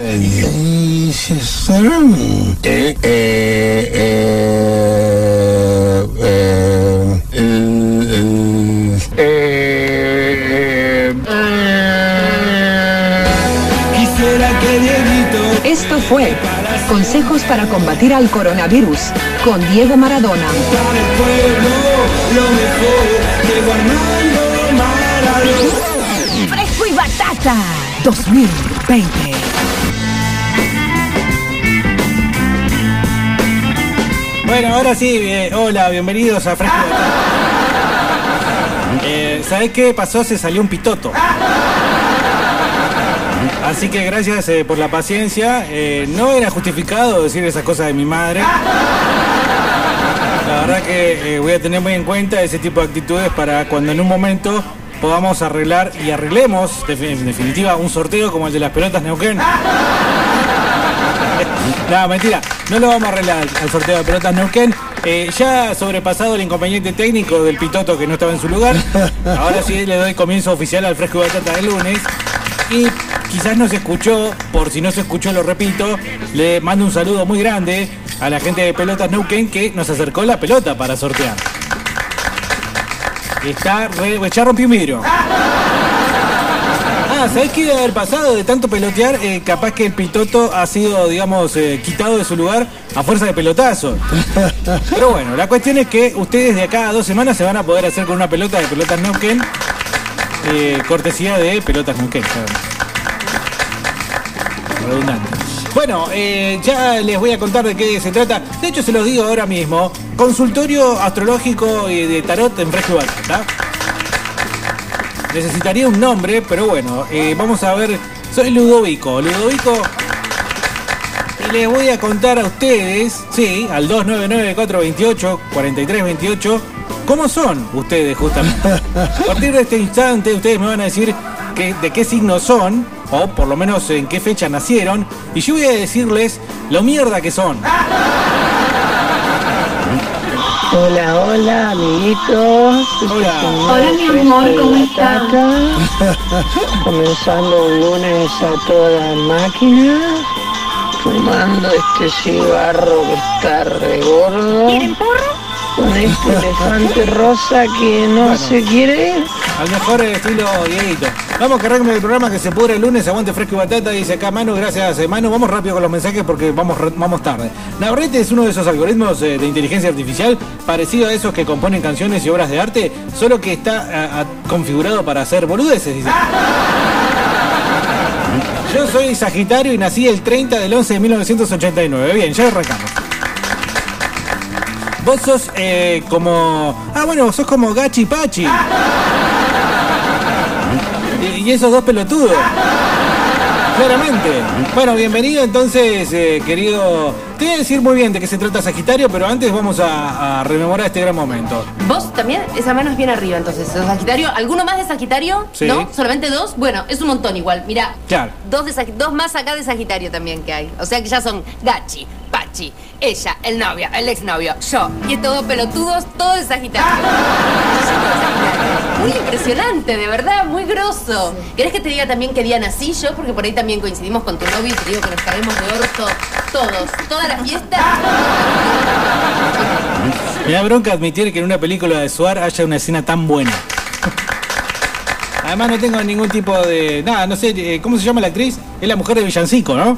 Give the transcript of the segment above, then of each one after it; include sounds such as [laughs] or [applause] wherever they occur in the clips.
Eh, eh, eh, eh, Quisiera que Dieguito Esto fue Consejos para combatir al coronavirus con Diego Maradona. para el pueblo lo mejor. Diego Armando Maradona. Fresco y batata 2020. Bueno, ahora sí, eh, hola, bienvenidos a Fresco. [laughs] Eh, ¿Sabés qué pasó? Se salió un pitoto. Así que gracias eh, por la paciencia. Eh, no era justificado decir esas cosas de mi madre. La verdad que eh, voy a tener muy en cuenta ese tipo de actitudes para cuando en un momento podamos arreglar y arreglemos, en definitiva, un sorteo como el de las pelotas Neuquén. [laughs] No, mentira, no lo vamos a arreglar al sorteo de pelotas Neuquén. Eh, ya sobrepasado el inconveniente técnico del pitoto que no estaba en su lugar, [laughs] ahora sí le doy comienzo oficial al fresco y batata del lunes. Y quizás no se escuchó, por si no se escuchó lo repito, le mando un saludo muy grande a la gente de Pelotas Neuquén que nos acercó la pelota para sortear. Está re, ya un vidrio. Ah, ¿sabés qué debe haber pasado de tanto pelotear? Eh, capaz que el pitoto ha sido, digamos, eh, quitado de su lugar a fuerza de pelotazo. [laughs] Pero bueno, la cuestión es que ustedes de acá a dos semanas se van a poder hacer con una pelota de pelotas Neuquén, eh, cortesía de pelotas Neuquén. Redundante. Bueno, eh, ya les voy a contar de qué se trata. De hecho, se los digo ahora mismo. Consultorio astrológico y de tarot en y Batata. Necesitaría un nombre, pero bueno, eh, vamos a ver. Soy Ludovico. Ludovico. Y les voy a contar a ustedes, sí, al 299-428-4328, cómo son ustedes justamente. A partir de este instante, ustedes me van a decir que- de qué signo son, o por lo menos en qué fecha nacieron, y yo voy a decirles lo mierda que son. Hola, hola, amiguitos. Hola. Hola, mi amor, ¿cómo estás? [laughs] Comenzando un lunes a toda máquina, fumando este cigarro que está re gordo. ¿Quieren porro? Con este elefante rosa que no se quiere. Al mejor estilo Dieguito. Vamos que arranque el programa que se pudre el lunes, aguante fresco y batata, dice acá Manu, gracias eh, Manu. Vamos rápido con los mensajes porque vamos, vamos tarde. Navarrete es uno de esos algoritmos eh, de inteligencia artificial parecido a esos que componen canciones y obras de arte, solo que está configurado para hacer boludeces, dice. Yo soy Sagitario y nací el 30 del 11 de 1989. Bien, ya arrancamos. Vos sos eh, como... Ah, bueno, sos como Gachi Pachi. Y, y esos dos pelotudos. Claramente. Bueno, bienvenido entonces, eh, querido. Te voy a decir muy bien de qué se trata Sagitario, pero antes vamos a, a rememorar este gran momento. Vos también, esa mano es bien arriba entonces, Sagitario. ¿Alguno más de Sagitario? Sí. ¿No? ¿Solamente dos? Bueno, es un montón igual. Mira, Claro. dos, de dos más acá de Sagitario también que hay. O sea que ya son Gachi, Ella, el novio, el exnovio, yo. Y estos dos pelotudos, todo de Sagitario. Muy impresionante, de verdad, muy grosso. ¿Querés que te diga también qué día nací yo? Porque por ahí también coincidimos con tu novio y te digo que nos caemos de orto todos. Toda la fiesta. Me da bronca admitir que en una película de Suar haya una escena tan buena. Además no tengo ningún tipo de... Nada, no sé, eh, ¿cómo se llama la actriz? Es la mujer de Villancico, ¿no?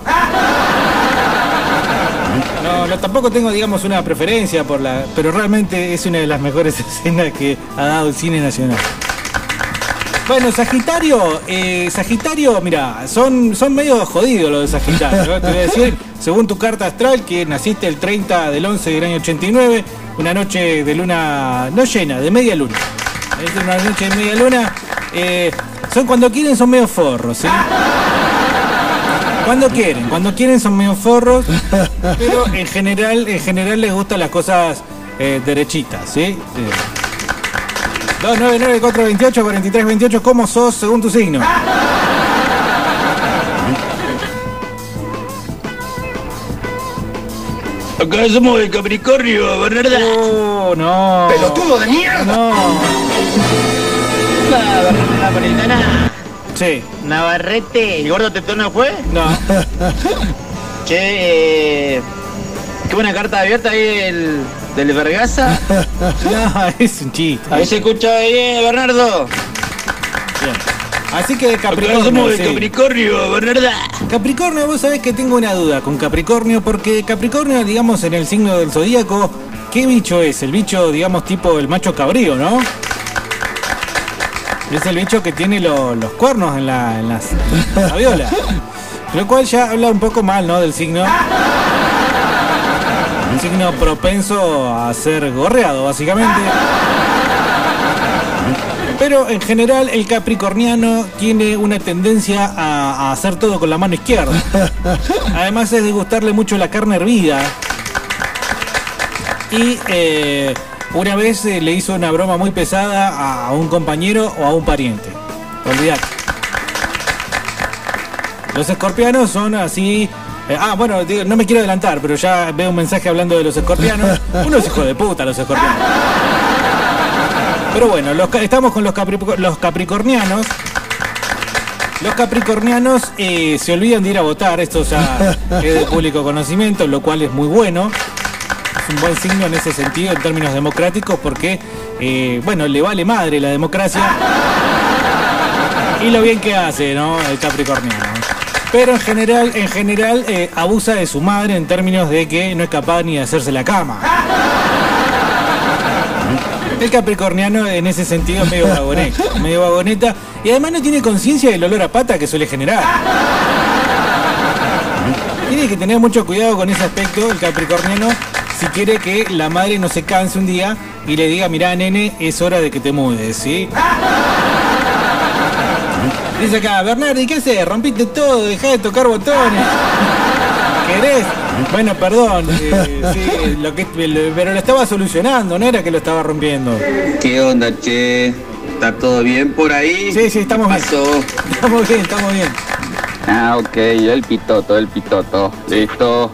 No, tampoco tengo, digamos, una preferencia por la... Pero realmente es una de las mejores [laughs] escenas que ha dado el cine nacional. Bueno, Sagitario, eh, Sagitario, mira, son, son medio jodidos los de Sagitario. Te voy a decir, [laughs] según tu carta astral, que naciste el 30 del 11 del año 89, una noche de luna no llena, de media luna. Es una noche de media luna. eh, son cuando quieren, son medio forros, ¿sí? Cuando quieren, cuando quieren son medio forros, pero en general, en general les gustan las cosas eh, derechitas, ¿sí? Eh, 299-428-4328, ¿cómo sos según tu signo? Acá somos de Capricornio, Bernarda. Oh, no. ¡Pelotudo de mierda! No. La Bernarda. Sí. Navarrete, ¿el gordo tetón no fue? No. [laughs] Che, eh, qué buena carta abierta ahí del, del Vergaza. [laughs] No, es un chiste. Ahí se escucha bien, Bernardo. Bien. Así que Acá Capricornio. somos de sí. Capricornio, Bernarda. Capricornio, vos sabés que tengo una duda con Capricornio, porque Capricornio, digamos, en el signo del zodíaco, ¿qué bicho es? El bicho, digamos, tipo el macho cabrío, ¿no? Es el bicho que tiene lo- los cuernos en la, las la viola. Lo cual ya habla un poco mal, ¿no? Del signo. Un signo propenso a ser gorreado, básicamente. Pero en general el capricorniano tiene una tendencia a, a hacer todo con la mano izquierda. Además es de gustarle mucho la carne hervida. Y eh, una vez eh, le hizo una broma muy pesada a, un compañero o a un pariente. Olvidate. Los escorpianos son así. eh, ah, bueno, digo, no me quiero adelantar, pero ya veo un mensaje hablando de los escorpianos. [laughs] Unos hijos de puta los escorpianos. Pero bueno, los estamos con los capricornianos. Los capricornianos eh, se olvidan de ir a votar, esto ya [laughs] es de público conocimiento, lo cual es muy bueno. Es un buen signo en ese sentido, en términos democráticos, porque, eh, bueno, le vale madre la democracia y lo bien que hace, ¿no? El capricorniano. Pero en general, en general, eh, abusa de su madre en términos de que no es capaz ni de hacerse la cama. El capricorniano en ese sentido medio medio vagoneta y además no tiene conciencia del olor a pata que suele generar. Tiene que tener mucho cuidado con ese aspecto el capricorniano si quiere que la madre no se canse un día y le diga, mirá nene, es hora de que te mudes, ¿sí? Dice acá, Bernardi, ¿qué haces? Rompiste todo, dejá de tocar botones. ¿Querés? Bueno, perdón, eh, sí, lo que, lo- pero lo estaba solucionando, no era que lo estaba rompiendo. ¿Qué onda, che? ¿Está todo bien por ahí? Sí, sí, estamos ¿Qué bien. [laughs] Estamos bien, estamos bien. Ah, ok, el pitoto, el pitoto. Listo.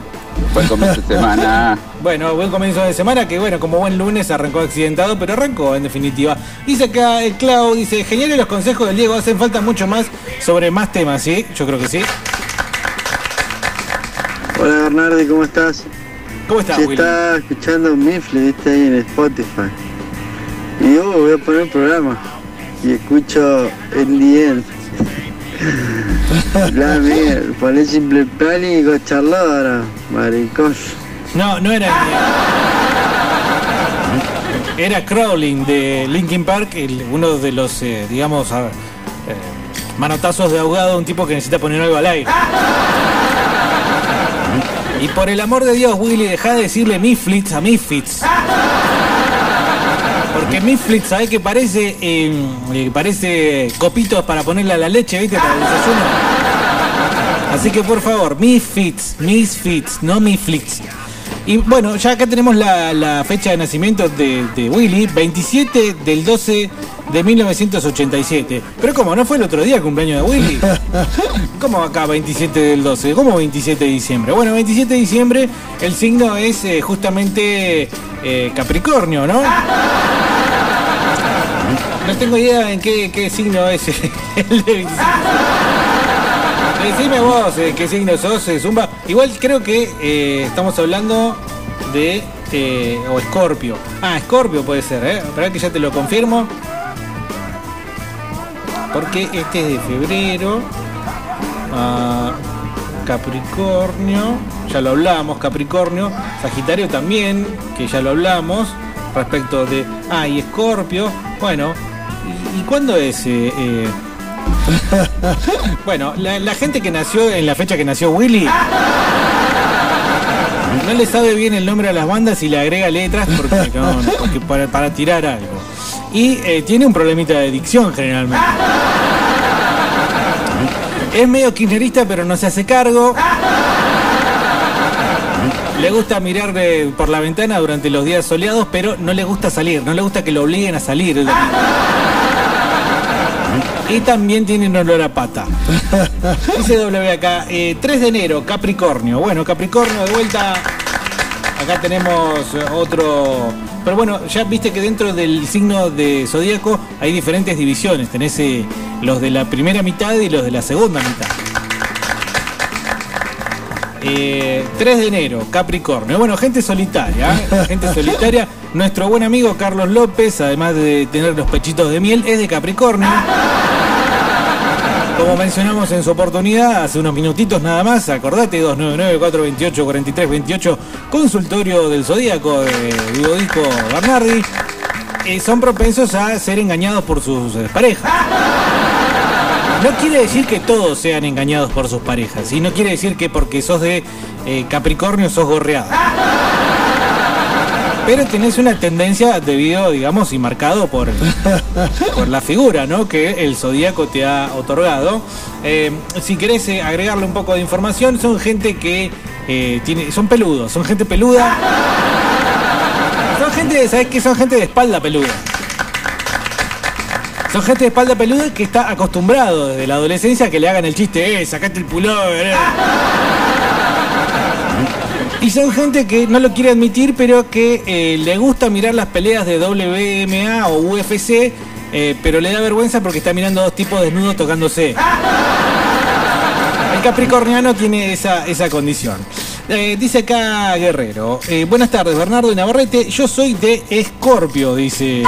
Buen comienzo de semana. [laughs] Bueno, buen comienzo de semana, que bueno, como buen lunes arrancó accidentado, pero arrancó en definitiva. Dice acá el Clau, dice, geniales los consejos del Diego, hacen falta mucho más sobre más temas, ¿sí? Yo creo que sí. Hola Bernardi, ¿cómo estás? ¿Cómo estás, Willy? estaba escuchando Mifle, viste ahí en Spotify. Y yo voy a poner el programa. Y escucho en the end. La mía, poné simple plan y charladora, maricón. No, no era Era Crawling de Linkin Park, uno de los, eh, digamos, eh, manotazos de ahogado, un tipo que necesita poner algo al aire. Y por el amor de Dios, Willy, deja de decirle Misfits a Misfits. Porque Misfits, ¿sabes qué parece? Eh, eh, parece copitos para ponerle a la leche, ¿viste? Para el desayuno. Así que por favor, Misfits, Misfits, no Misflits. Y bueno, ya acá tenemos la, la fecha de nacimiento de, de Willy, 27 del 12 de 1987. Pero ¿cómo? ¿No fue el otro día el cumpleaños de Willy? [laughs] ¿Cómo acá 27 del 12? ¿Cómo 27 de diciembre? Bueno, 27 de diciembre el signo es eh, justamente eh, Capricornio, ¿no? [laughs] No tengo idea en qué, qué signo es el de 27. Decime vos eh, qué signo sos, eh, Zumba. Igual creo que eh, estamos hablando de. eh, o Escorpio. Ah, Escorpio puede ser, ¿eh? Que ya te lo confirmo. Porque este es de febrero. Ah, Capricornio. Ya lo hablamos, Capricornio. Sagitario también, que ya lo hablamos. Respecto de. Ah, y Escorpio. Bueno. ¿Y, y cuándo es? [laughs] [laughs] bueno, la, gente que nació en la fecha que nació Willy no le sabe bien el nombre a las bandas y le agrega letras porque, para, para tirar algo. Y eh, tiene un problemita de dicción generalmente. Es medio kirchnerista pero no se hace cargo. Le gusta mirar por la ventana durante los días soleados, pero no le gusta salir, no le gusta que lo obliguen a salir. Y también tiene un olor a pata. [laughs] Dice W acá, eh, 3 de enero, Capricornio. Bueno, Capricornio de vuelta. Acá tenemos eh, otro. Pero bueno, ya viste que dentro del signo de zodíaco hay diferentes divisiones. Tenés eh, los de la primera mitad y los de la segunda mitad. Eh, 3 de enero, Capricornio. Bueno, gente solitaria, ¿eh? gente solitaria. Nuestro buen amigo Carlos López, además de tener los pechitos de miel, es de Capricornio. Como mencionamos en su oportunidad, hace unos minutitos nada más, acordate, 299-428-4328, consultorio del Zodíaco de Disco Bernardi, eh, son propensos a ser engañados por sus eh, parejas. No quiere decir que todos sean engañados por sus parejas, y no quiere decir que porque sos de eh, Capricornio sos gorreado. Pero tenés una tendencia debido, digamos, y marcado por, [laughs] por la figura, ¿no? Que el zodíaco te ha otorgado. Eh, si querés eh, agregarle un poco de información, son gente que eh, tiene, son peludos, son gente peluda. Son gente, ¿sabes qué? Son gente de espalda peluda. Son gente de espalda peluda que está acostumbrado desde la adolescencia a que le hagan el chiste, eh, sacate el pullover. Eh". Y son gente que no lo quiere admitir, pero que eh, le gusta mirar las peleas de WMA o UFC, eh, pero le da vergüenza porque está mirando a dos tipos desnudos tocándose. El capricorniano tiene esa, esa condición. Eh, dice acá Guerrero. buenas tardes, Bernardo y Navarrete. Yo soy de Escorpio, dice.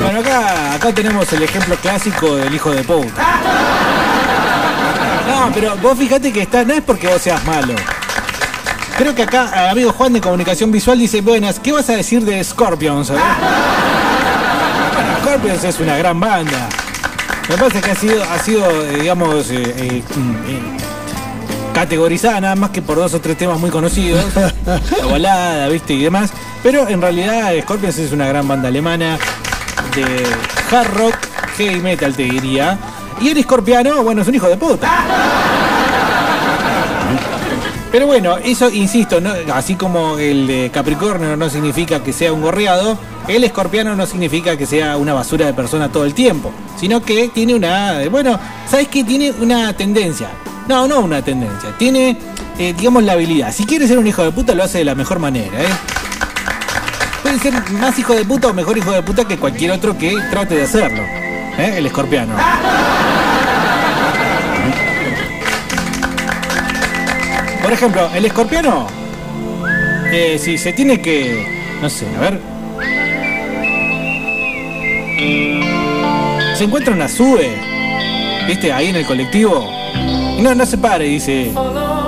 Bueno, acá, acá tenemos el ejemplo clásico del hijo de puta. No, pero vos fíjate que está, no es porque vos seas malo. Creo que acá, eh, amigo Juan de Comunicación Visual dice, buenas, ¿qué vas a decir de Scorpions? a ver?" Bueno, Scorpions es una gran banda. Me parece que ha sido, ha sido eh, digamos, eh, mm, categorizada nada más que por dos o tres temas muy conocidos. La balada, viste, y demás. Pero en realidad Scorpions es una gran banda alemana de hard rock, heavy metal, te diría. Y el escorpiano, bueno, es un hijo de puta. Pero bueno, eso, insisto, así como el Capricornio no significa que sea un gorreado, el escorpiano no significa que sea una basura de persona todo el tiempo, sino que tiene una, bueno, ¿sabes qué? Tiene una tendencia. No, no una tendencia, tiene, eh, digamos, la habilidad. Si quiere ser un hijo de puta, lo hace de la mejor manera, ¿eh? Puede ser más hijo de puta o mejor hijo de puta que cualquier otro que trate de hacerlo, ¿eh? El escorpiano. Por ejemplo, el escorpiano, si se tiene que, no sé, a ver. Se encuentra una sube, viste, ahí en el colectivo. No, no se pare, dice,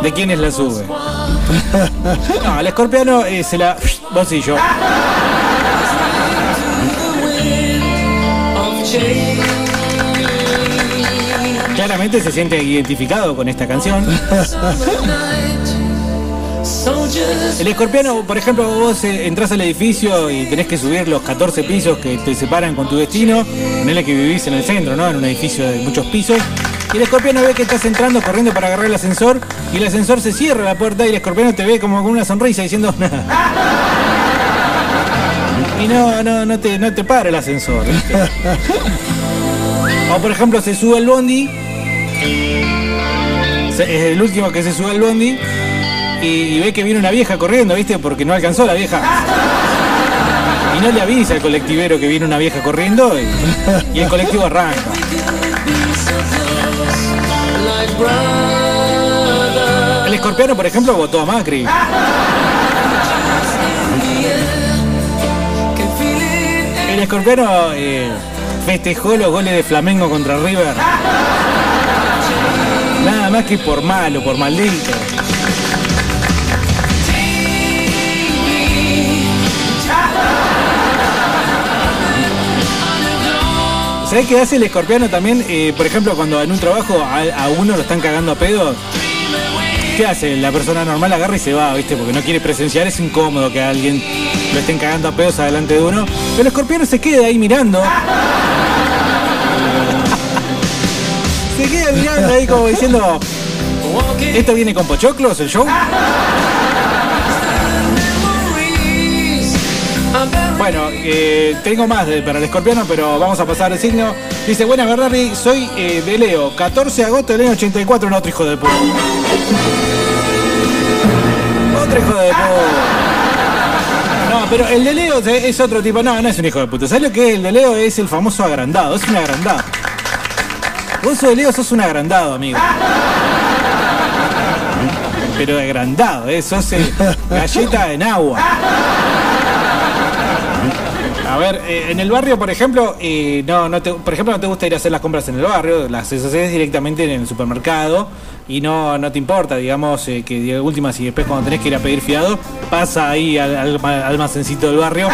¿de quién es la sube? [laughs] No, el escorpiano eh, se la... bolsillo. Se siente identificado con esta canción. El escorpiano, por ejemplo, vos eh, entras al edificio y tenés que subir los 14 pisos que te separan con tu destino. Ponele que vivís en el centro, ¿no? En un edificio de muchos pisos. Y el escorpiano ve que estás entrando corriendo para agarrar el ascensor y el ascensor se cierra la puerta y el escorpiano te ve como con una sonrisa diciendo Y no, no, no te, no te para el ascensor. O por ejemplo se sube al bondi. Es el último que se sube al bondi. Y, ve que viene una vieja corriendo, ¿viste? Porque no alcanzó la vieja. Y no le avisa al colectivero que viene una vieja corriendo y, y el colectivo arranca. El escorpiano, por ejemplo, votó a Macri. El escorpiano eh, festejó los goles de Flamengo contra River. Más que por malo, por maldito. ¿Sabés qué hace el escorpiano también? Eh, por ejemplo, cuando en un trabajo a, uno lo están cagando a pedos. ¿Qué hace? La persona normal agarra y se va, ¿viste? Porque no quiere presenciar, es incómodo que alguien lo estén cagando a pedos adelante de uno. Pero el escorpiano se queda ahí mirando. Ahí como diciendo. ¿Esto viene con pochoclos el show? Bueno, eh, tengo más para el escorpiano, pero vamos a pasar el signo. Dice, buena Bernardi, soy eh, de Leo, 14 de agosto del año 84, no otro hijo de puta. Otro hijo de puta. No, pero el de Leo es otro tipo. No, no es un hijo de puta. ¿Sabes lo que es? El de Leo es el famoso agrandado. Es un agrandado. Sos de Leo, sos un agrandado, amigo. Pero agrandado, ¿eh? Sos el galleta en agua. A ver, eh, en el barrio, por ejemplo, eh, no, no te, por ejemplo, no te gusta ir a hacer las compras en el barrio, las haces directamente en el supermercado y no, no te importa, digamos, eh, que de última, si después cuando tenés que ir a pedir fiado, pasa ahí al, al alma- almacencito del barrio.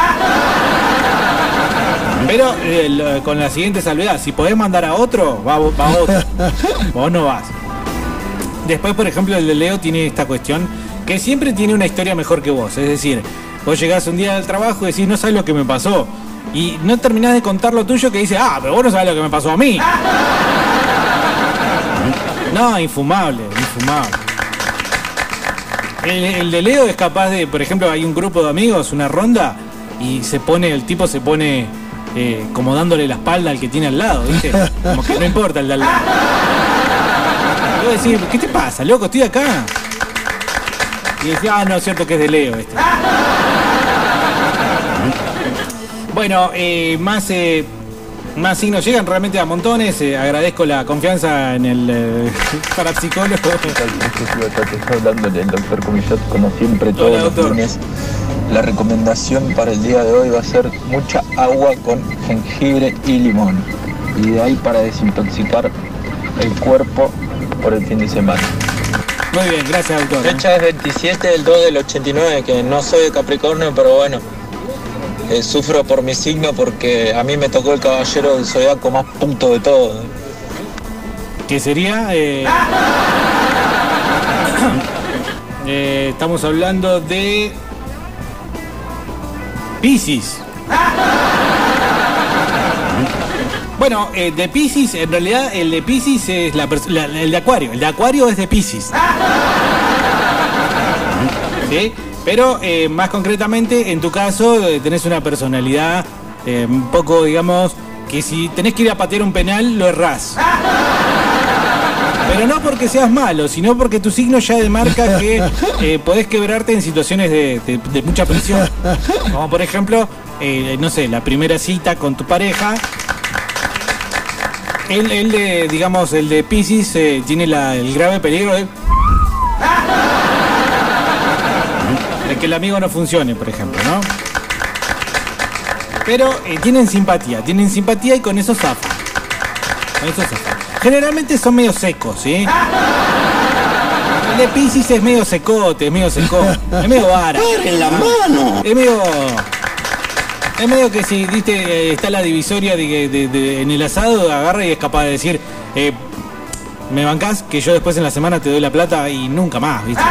Pero eh, lo- con la siguiente salvedad, si podés mandar a otro, va, va otro. [laughs] Vos no vas. Después, por ejemplo, el de Leo tiene esta cuestión que siempre tiene una historia mejor que vos. Es decir, vos llegás un día al trabajo y decís, no sabes lo que me pasó. Y no terminás de contar lo tuyo que dice, ah, pero vos no sabés lo que me pasó a mí. [laughs] No, infumable, infumable. El, el de Leo es capaz de, por ejemplo, hay un grupo de amigos, una ronda, y se pone, el tipo se pone eh, como dándole la espalda al que tiene al lado, ¿viste? Como que no importa el de al lado. Y vos decís, ¿qué te pasa, loco? Estoy acá. Y decía, ah, no, es cierto que es de Leo este. Bueno, eh, más, eh, más signos llegan realmente a montones. eh, agradezco la confianza en el eh, [laughs] parapsicólogo. Está hablando del doctor Comillot como siempre todos Hola, los lunes. La recomendación para el día de hoy va a ser mucha agua con jengibre y limón. Y de ahí para desintoxicar el cuerpo por el fin de semana. Muy bien, gracias, doctor. Fecha es 27 del 2 del 89, que no soy de Capricornio, pero bueno, eh, sufro por mi signo porque a mí me tocó el caballero del zodiaco más punto de todo. que sería eh, [coughs] eh, estamos hablando de Pisces bueno eh, de Pisces en realidad el de Pisces es la, la- el de Acuario. El de Acuario es de Pisces ¿Sí? pero eh, más concretamente en tu caso eh, tenés una personalidad un poco digamos que si tenés que ir a patear un penal lo errás pero no porque seas malo, sino porque tu signo ya demarca que eh, podés quebrarte en situaciones de, mucha presión. Como por ejemplo, eh, no sé, la primera cita con tu pareja. El, de, digamos, el de Pisces eh, tiene el grave peligro de, de que el amigo no funcione, por ejemplo, ¿no? Pero eh, tienen simpatía, tienen simpatía y con eso zafan. Eso. Generalmente son medio secos, ¿sí? El de Pisces es medio secote, es medio secón, es medio vara. en la mano! Es medio. Es medio que si viste, eh, está la divisoria de, de- de- en el asado, agarra y es capaz de decir, eh, me bancás que yo después en la semana te doy la plata y nunca más, ¿viste?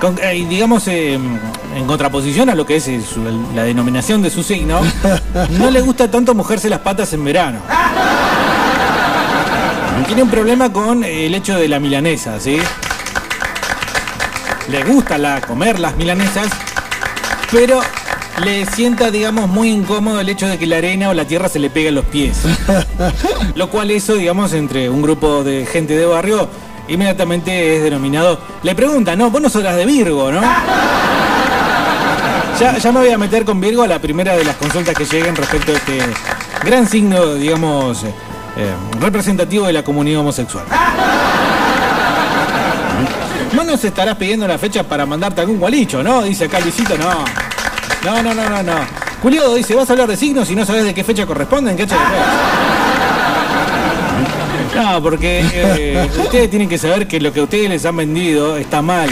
Con- eh, digamos, eh, en contraposición a lo que es eh, su- la denominación de su signo, [laughs] no le gusta tanto mojarse las patas en verano. Tiene un problema con el hecho de la milanesa, ¿sí? Le gusta la, comer las milanesas, pero le sienta, digamos, muy incómodo el hecho de que la arena o la tierra se le pegue a los pies. [laughs] Lo cual eso, digamos, entre un grupo de gente de barrio, inmediatamente es denominado... Le preguntan, no, vos no sos las de Virgo, ¿no? [laughs] Ya, me voy a meter con Virgo a la primera de las consultas que lleguen respecto a este gran signo, digamos, eh, representativo de la comunidad homosexual. No nos estarás pidiendo la fecha para mandarte algún gualicho, ¿no? Dice acá Luisito, no. No, no, no, no, no. Julio dice, vas a hablar de signos y no sabes de qué fecha corresponden, ¿qué? No, porque eh, ustedes tienen que saber que lo que ustedes les han vendido está mal.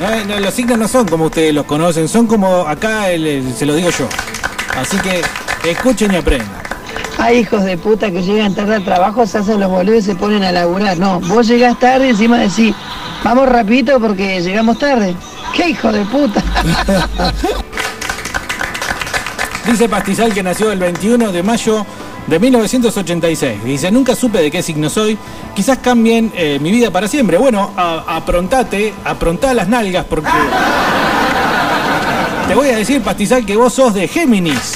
No, no, los signos no son como ustedes los conocen, son como acá el- el- se lo digo yo. Así que escuchen y aprendan. Hay hijos de puta que llegan tarde al trabajo, se hacen los boludos y se ponen a laburar. No, vos llegás tarde y encima decís, vamos rapidito porque llegamos tarde. ¡Qué hijo de puta! [laughs] Dice Pastizal que nació el 21 de mayo de 1986. Dice, nunca supe de qué signo soy. Quizás cambien eh, mi vida para siempre. Bueno, a- aprontate, aprontá las nalgas porque... [laughs] Te voy a decir, Pastizal, que vos sos de Géminis.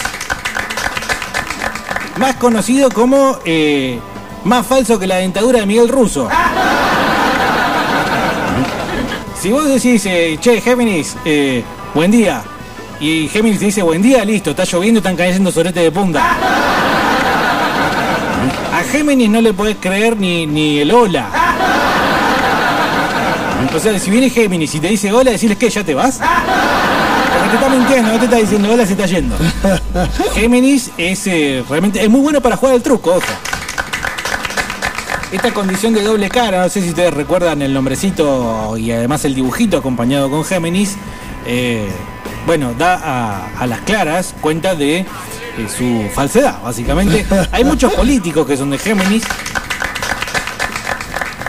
Más conocido como... eh, más falso que la dentadura de Miguel Russo. [laughs] Si vos decís, eh, che, Géminis, eh, buen día. Y Géminis te dice, buen día, listo, está lloviendo, están cayendo sorete de punta. [laughs] Géminis no le podés creer ni, ni el hola. Sea, si viene Géminis y te dice hola, decirles que ya te vas. Porque te está mintiendo, no te está diciendo hola, se está yendo. Géminis es eh, realmente es muy bueno para jugar el truco, ojo. Esta condición de doble cara, no sé si ustedes recuerdan el nombrecito y además el dibujito acompañado con Géminis, eh, bueno, da a las claras cuenta de eh, su falsedad, básicamente. [laughs] Hay muchos políticos que son de Géminis,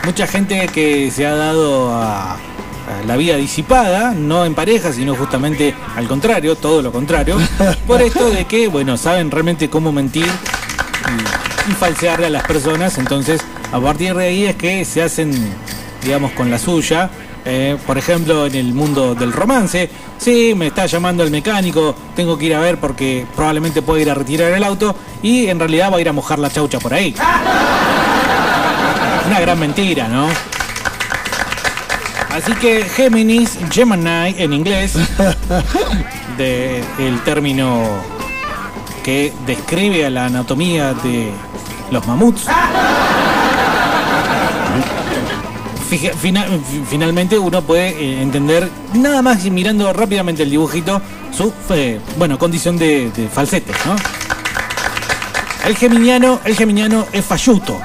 mucha gente que se ha dado a, a la vida disipada, no en pareja, sino justamente al contrario, todo lo contrario, por esto de que, bueno, saben realmente cómo mentir y, y falsearle a las personas, entonces a partir de ahí es que se hacen, digamos, con la suya. Eh, por ejemplo, en el mundo del romance, sí, me está llamando el mecánico, tengo que ir a ver porque probablemente puede ir a retirar el auto y en realidad va a ir a mojar la chaucha por ahí. Una gran mentira, ¿no? Así que Géminis, Gemini en inglés, [laughs] de el término que describe a la anatomía de los mamuts. Finalmente uno puede eh, entender, nada más mirando rápidamente el dibujito, su eh, bueno, condición de, de falsete, ¿no? El geminiano, el geminiano es falluto.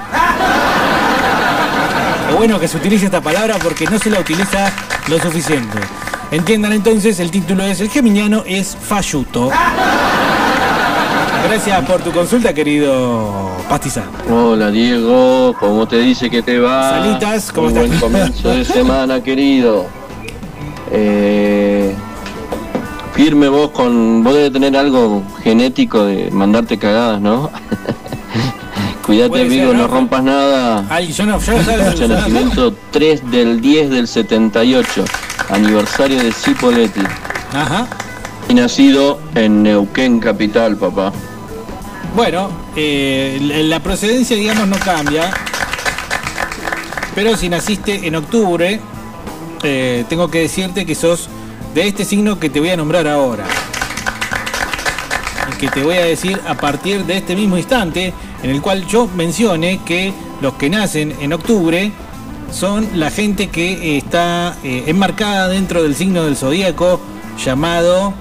Qué bueno que se utilice esta palabra porque no se la utiliza lo suficiente. Entiendan entonces, el título es El geminiano es falluto. Gracias por tu consulta, querido Pastizal. Hola Diego, ¿cómo te dice que te va? Salitas, ¿cómo Un estás? buen comienzo de [laughs] semana, querido. Eh, firme vos con. Vos debes tener algo genético de mandarte cagadas, ¿no? [laughs] Cuídate, amigo, ¿no? no rompas nada. Ay, yo no, yo no sabes nacimiento 3 del 10 del 78. Aniversario de Cipoletti. Ajá. Y nacido en Neuquén, capital, papá. Bueno, eh, la procedencia, digamos, no cambia. Pero si naciste en octubre, eh, tengo que decirte que sos de este signo que te voy a nombrar ahora. Y que te voy a decir a partir de este mismo instante, en el cual yo mencione que los que nacen en octubre son la gente que está eh, enmarcada dentro del signo del zodíaco llamado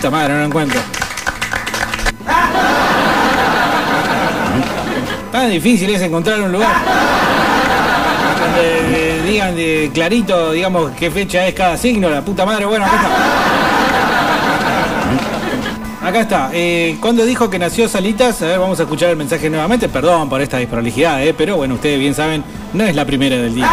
Puta madre, no encuentro. Tan difícil es encontrar un lugar donde eh, digan de clarito, digamos, qué fecha es cada signo, la puta madre. Bueno, acá está. Acá está. Eh, ¿Cuándo dijo que nació Salitas? A ver, vamos a escuchar el mensaje nuevamente. Perdón por esta desprolijidad, eh, pero bueno, ustedes bien saben, no es la primera del día.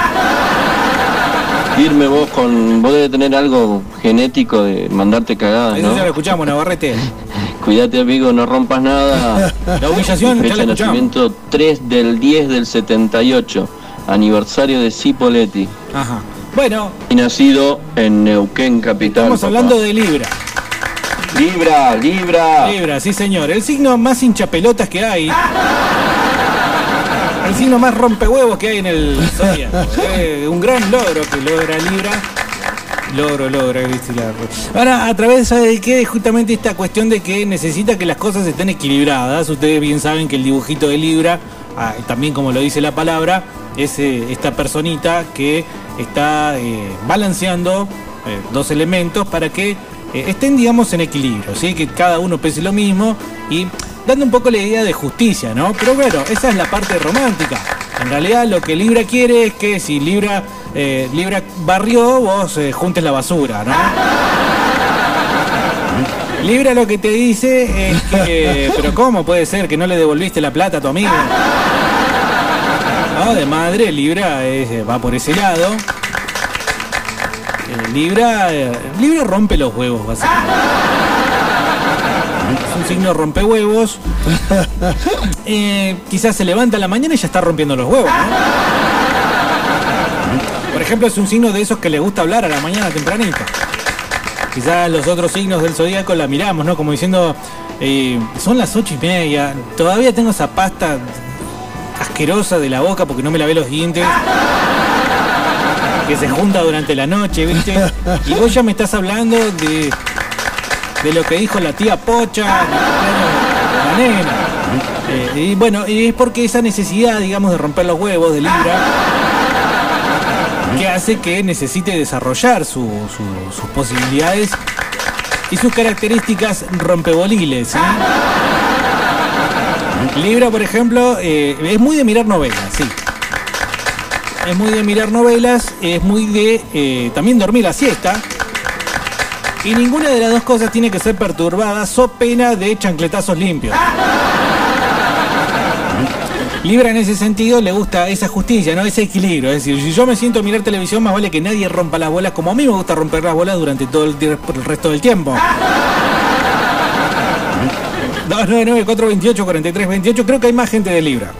Firme vos con. Vos debes tener algo genético de mandarte cagadas, Eso ¿no? ya lo escuchamos, Navarrete. [laughs] Cuídate, amigo, no rompas nada. La humillación, Fecha de nacimiento 3 del 10 del 78. Aniversario de Cipoletti. Ajá. Bueno, Y nacido en Neuquén, capital. estamos papá. hablando de Libra. Libra, Libra. Libra, sí señor. El signo más hinchapelotas que hay. [laughs] El signo más rompehuevos que hay en el zodiaco. Un gran logro que logra Libra. Logro, logro, ¿viste? Ahora, a través de qué justamente esta cuestión de que necesita que las cosas estén equilibradas. Ustedes bien saben que el dibujito de Libra, ah, también como lo dice la palabra, es eh, esta personita que está eh, balanceando eh, dos elementos para que estén, digamos, en equilibrio, ¿sí? Que cada uno pese lo mismo y dando un poco la idea de justicia, ¿no? Pero bueno, esa es la parte romántica. En realidad lo que Libra quiere es que si Libra, eh, Libra barrió, vos eh, juntes la basura, ¿no? Libra lo que te dice es que, pero ¿cómo puede ser que no le devolviste la plata a tu amigo? No, de madre, Libra eh, va por ese lado. Eh, Libra, Libra rompe los huevos, básicamente. Es un signo rompehuevos. [laughs] Eh, quizás se levanta a la mañana y ya está rompiendo los huevos. ¿no? Por ejemplo, es un signo de esos que le gusta hablar a la mañana tempranito. Quizás los otros signos del zodíaco la miramos, ¿no? Como diciendo, eh, son las ocho y media, todavía tengo esa pasta asquerosa de la boca porque no me lavé los dientes. Que se junta durante la noche, ¿viste? Y vos ya me estás hablando de, de lo que dijo la tía Pocha. Eh, y bueno, es porque esa necesidad, digamos, de romper los huevos de Libra, que hace que necesite desarrollar su- su- sus posibilidades y sus características rompeboliles. ¿sí? Libra, por ejemplo, eh, es muy de mirar novelas, sí. Es muy de mirar novelas, es muy de eh, también dormir la siesta. Y ninguna de las dos cosas tiene que ser perturbada, so pena de chancletazos limpios. Libra en ese sentido le gusta esa justicia, ¿no? Ese equilibrio. Es decir, si yo me siento a mirar televisión, más vale que nadie rompa las bolas como a mí me gusta romper las bolas durante todo el, el resto del tiempo. 299-428-4328, creo que hay más gente de Libra.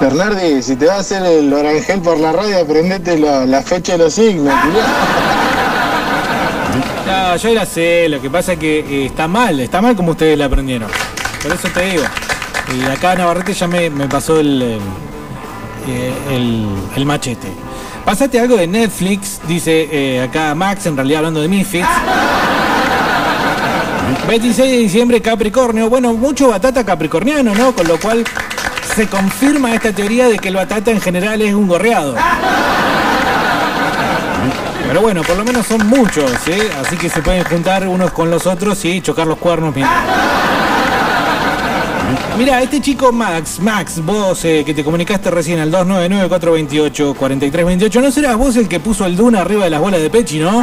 Bernardi, si te vas a hacer el orangel por la radio, aprendete la, la fecha de los signos. No, yo la sé, lo que pasa es que eh, está mal, está mal como ustedes la aprendieron. Por eso te digo. Y acá Navarrete ya me, pasó eh, el- el machete. Pásate algo de Netflix, dice eh, acá Max, en realidad hablando de Misfits. 26 de diciembre, Capricornio. Bueno, mucho batata capricorniano, ¿no? Con lo cual se confirma esta teoría de que el batata en general es un gorreado. Pero bueno, por lo menos son muchos. Así que se pueden juntar unos con los otros y chocar los cuernos mientras. Mira, este chico Max, Max, vos eh, que te comunicaste recién al 299-428-4328, ¿no serás vos el que puso el Duna arriba de las bolas de Pechi, no?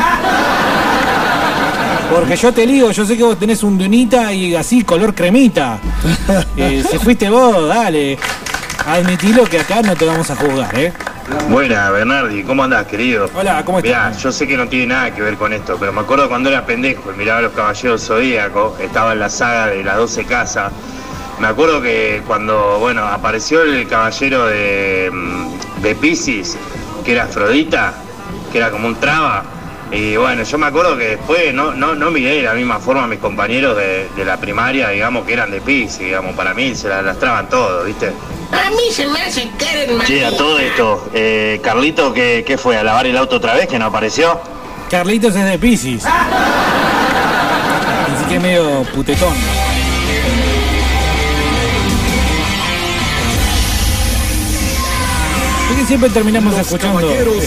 Porque yo te digo, yo sé que vos tenés un Dunita y así, color cremita. Eh, si fuiste vos, dale. Admitilo que acá no te vamos a juzgar, ¿eh? Buena, Bernardi, ¿cómo andás, querido? Hola, ¿cómo Mirá, yo sé que no tiene nada que ver con esto, pero me acuerdo cuando era pendejo y miraba a los Caballeros Zodíacos, estaba en la saga de las 12 casas. Me acuerdo que cuando, bueno, apareció el caballero de, mm, de Pisces, que era Afrodita, que era como un traba. Y bueno, yo me acuerdo que después no, no, no miré de la misma forma a mis compañeros de, de la primaria, digamos, que eran de Pisces, digamos, para mí se las lastraban todo, ¿viste? A mí se me hace Karen Che, a todo esto, eh, Carlito, ¿qué, ¿qué fue? ¿A lavar el auto otra vez que no apareció? Carlitos es de Pisces. [laughs] Así que medio putetón. ¿Por qué siempre terminamos escuchando? caballeros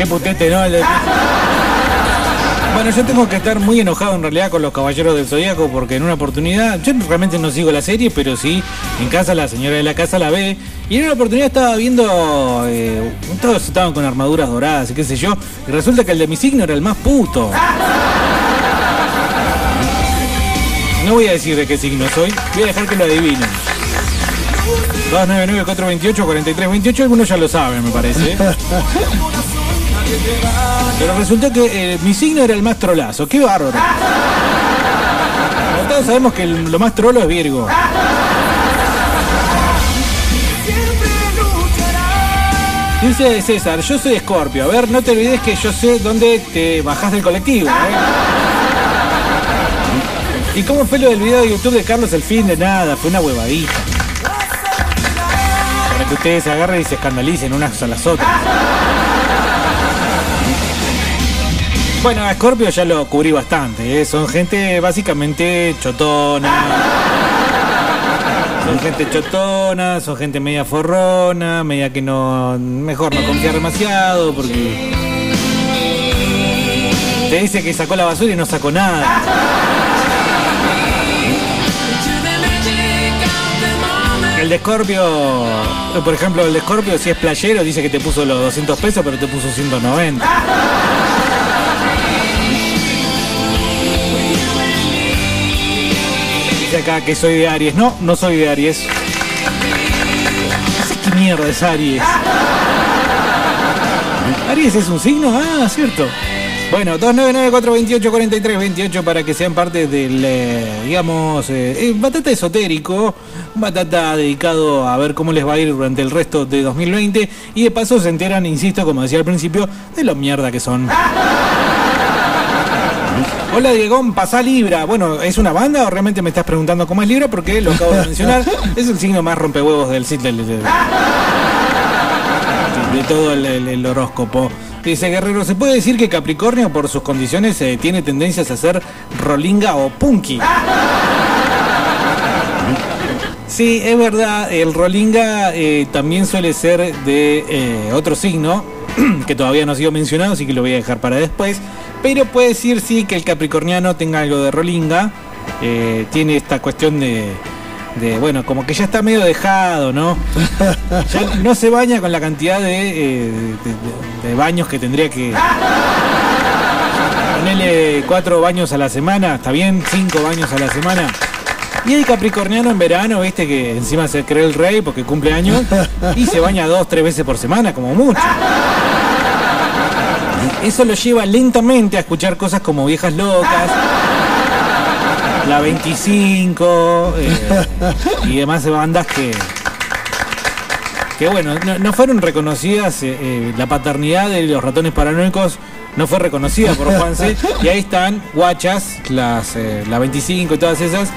Qué putete, ¿no? Bueno, yo tengo que estar muy enojado en realidad con los Caballeros del Zodíaco porque en una oportunidad, yo realmente no sigo la serie, pero sí, en casa la señora de la casa la ve. Y en una oportunidad estaba viendo, eh, todos estaban con armaduras doradas y qué sé yo, y resulta que el de mi signo era el más puto. No voy a decir de qué signo soy, voy a dejar que lo adivinen. 299-428-4328, algunos ya lo saben, me parece. Pero resultó que eh, mi signo era el más trolazo. ¡Qué bárbaro! Todos sabemos que lo más trolo es Virgo. Dice César, yo soy Escorpio. A ver, no te olvides que yo sé dónde te bajás del colectivo. ¿eh? ¿Y cómo fue lo del video de YouTube de Carlos el fin de nada? Fue una huevadita. Para que ustedes se agarren y se escandalicen unas a las otras. Bueno, a Scorpio ya lo cubrí bastante, ¿eh? son gente básicamente chotona. Son gente chotona, son gente media forrona, media que no. Mejor no confiar demasiado porque. Te dice que sacó la basura y no sacó nada. El de Scorpio, por ejemplo, el de Scorpio, si es playero, dice que te puso los 200 pesos, pero te puso 190. Acá que soy de Aries. No, no soy de Aries. Qué mierda es Aries. Aries es un signo, ah, cierto. Bueno, 299-428-4328 para que sean parte del, eh, digamos, eh, eh, batata esotérico, batata dedicado a ver cómo les va a ir durante el resto de 2020 y de paso se enteran, insisto, como decía al principio, de lo mierda que son. Hola Diegón, pasá Libra. Bueno, ¿es una banda o realmente me estás preguntando cómo es Libra? Porque lo acabo de mencionar. [laughs] es el signo más rompehuevos del sitio de todo el, el- el horóscopo. Dice Guerrero, ¿se puede decir que Capricornio por sus condiciones eh, tiene tendencias a ser rolinga o punky? Sí, es verdad, el rolinga eh, también suele ser de eh, otro signo, [clears throat] que todavía no ha sido mencionado, así que lo voy a dejar para después. Pero puede decir sí que el capricorniano tenga algo de rolinga, eh, tiene esta cuestión de, de, bueno, como que ya está medio dejado, ¿no? [laughs] Ya no se baña con la cantidad de, eh, de- de- de baños que tendría que... [laughs] Ponele cuatro baños a la semana, ¿está bien? Cinco baños a la semana. Y el capricorniano en verano, viste que encima se cree el rey porque cumple años y se baña dos, tres veces por semana, como mucho. Eso lo lleva lentamente a escuchar cosas como Viejas Locas, La 25 eh, y demás bandas que, que bueno, no, fueron reconocidas, eh, eh, la paternidad de los ratones paranoicos no fue reconocida por Juanse, y ahí están guachas, las, la 25 y todas esas,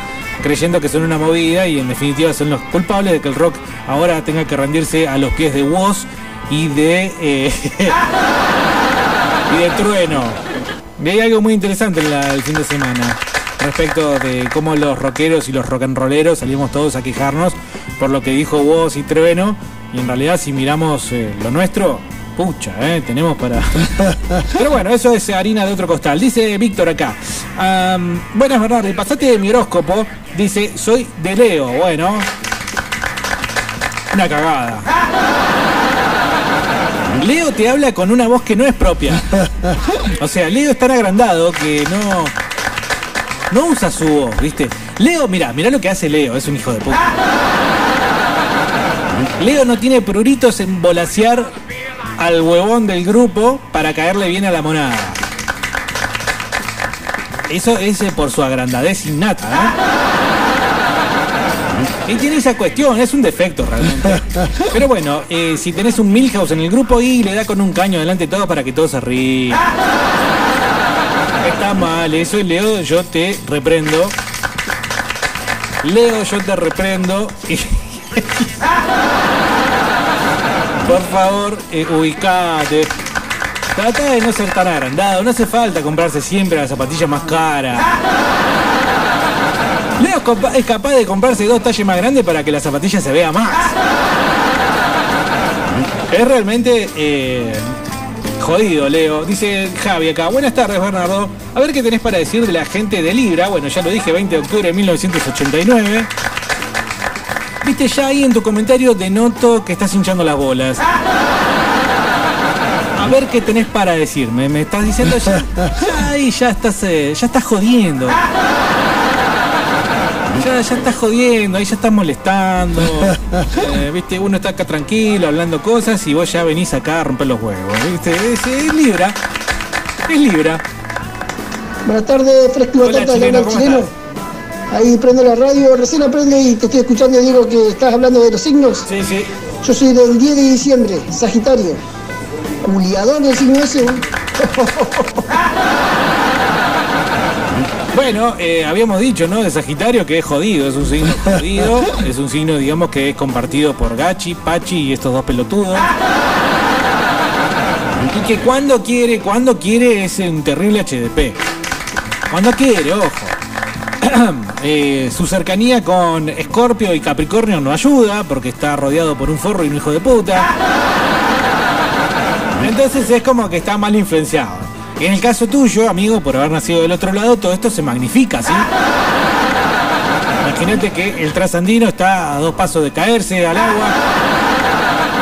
creyendo que son una movida y en definitiva son los culpables de que el rock ahora tenga que rendirse a los pies de Woz y de... [laughs] y de Trueno. Y algo muy interesante en la- el fin de semana respecto de cómo los rockeros y los rock and rolleros salimos todos a quejarnos por lo que dijo Woz y Trueno y en realidad si miramos eh, lo nuestro, pucha, eh, tenemos para... [laughs] Pero bueno, eso es harina de otro costal. Dice Víctor acá. am, buenas Bernardo, pasate de mi horóscopo. Dice, soy de Leo. Bueno, una cagada. Leo te habla con una voz que no es propia. O sea, Leo es tan agrandado que no. No usa su voz, ¿viste? Leo, mira, mira lo que hace Leo, es un hijo de puta. Leo no tiene pruritos en volasear al huevón del grupo para caerle bien a la monada. Eso es eh, por su agrandadez innata, ¿eh? Y tiene esa cuestión, es un defecto realmente. [laughs] Pero bueno, eh, si tenés un Milhouse en el grupo y le da con un caño delante de todos para que todos se rían. Está mal, eso y Leo, yo te reprendo. Leo, yo te reprendo. Y- [laughs] Por favor, eh, ubicate. Trata de no ser tan agrandado, no hace falta comprarse siempre la zapatilla más cara. Es capaz de comprarse dos talles más grandes para que la zapatilla se vea más. Es realmente eh, jodido, Leo. Dice Javi acá. Buenas tardes, Bernardo. A ver qué tenés para decir de la gente de Libra. Bueno, ya lo dije, 20 de octubre de 1989. Viste, ya ahí en tu comentario denoto que estás hinchando las bolas. A ver qué tenés para decirme. Me estás diciendo ya, ya ahí ya estás, eh, ya estás jodiendo. Ya, ya estás jodiendo, ahí ya estás molestando. [laughs] Eh, viste, uno está acá tranquilo hablando cosas y vos ya venís acá a romper los huevos. ¿Viste? Es, es Libra. Es Libra. Buenas tardes, Fresco Batata, chileno, le habla el ¿cómo chileno. Ahí prendo la radio, recién aprende y te estoy escuchando, digo que estás hablando de los signos. Sí, sí. Yo soy del 10 de diciembre, Sagitario. Culiador del signo ese. [laughs] Bueno, eh, habíamos dicho, ¿no? De Sagitario que es jodido, es un signo jodido, es un signo, digamos, que es compartido por Gachi, Pachi y estos dos pelotudos. Y que cuando quiere, cuando quiere es un terrible HDP. Cuando quiere, ojo. [clears throat] Eh, su cercanía con Escorpio y Capricornio no ayuda porque está rodeado por un forro y un hijo de puta. Entonces es como que está mal influenciado. En el caso tuyo, amigo, por haber nacido del otro lado, todo esto se magnifica, ¿sí? Imagínate que el trasandino está a dos pasos de caerse al agua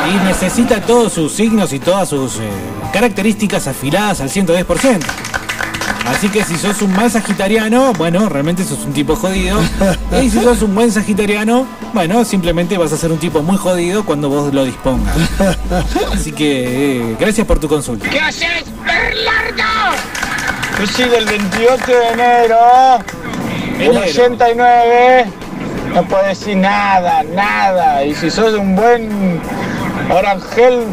y necesita todos sus signos y todas sus eh, características afiladas al 110%. Así que si sos un mal sagitariano, bueno, realmente sos un tipo jodido. [laughs] Y si sos un buen sagitariano, bueno, simplemente vas a ser un tipo muy jodido cuando vos lo dispongas. [laughs] Así que eh, gracias por tu consulta. ¿Qué haces, Berlardo? Yo soy del 28 de enero Enero. 89. No puedo decir nada, nada. Y si sos un buen orangel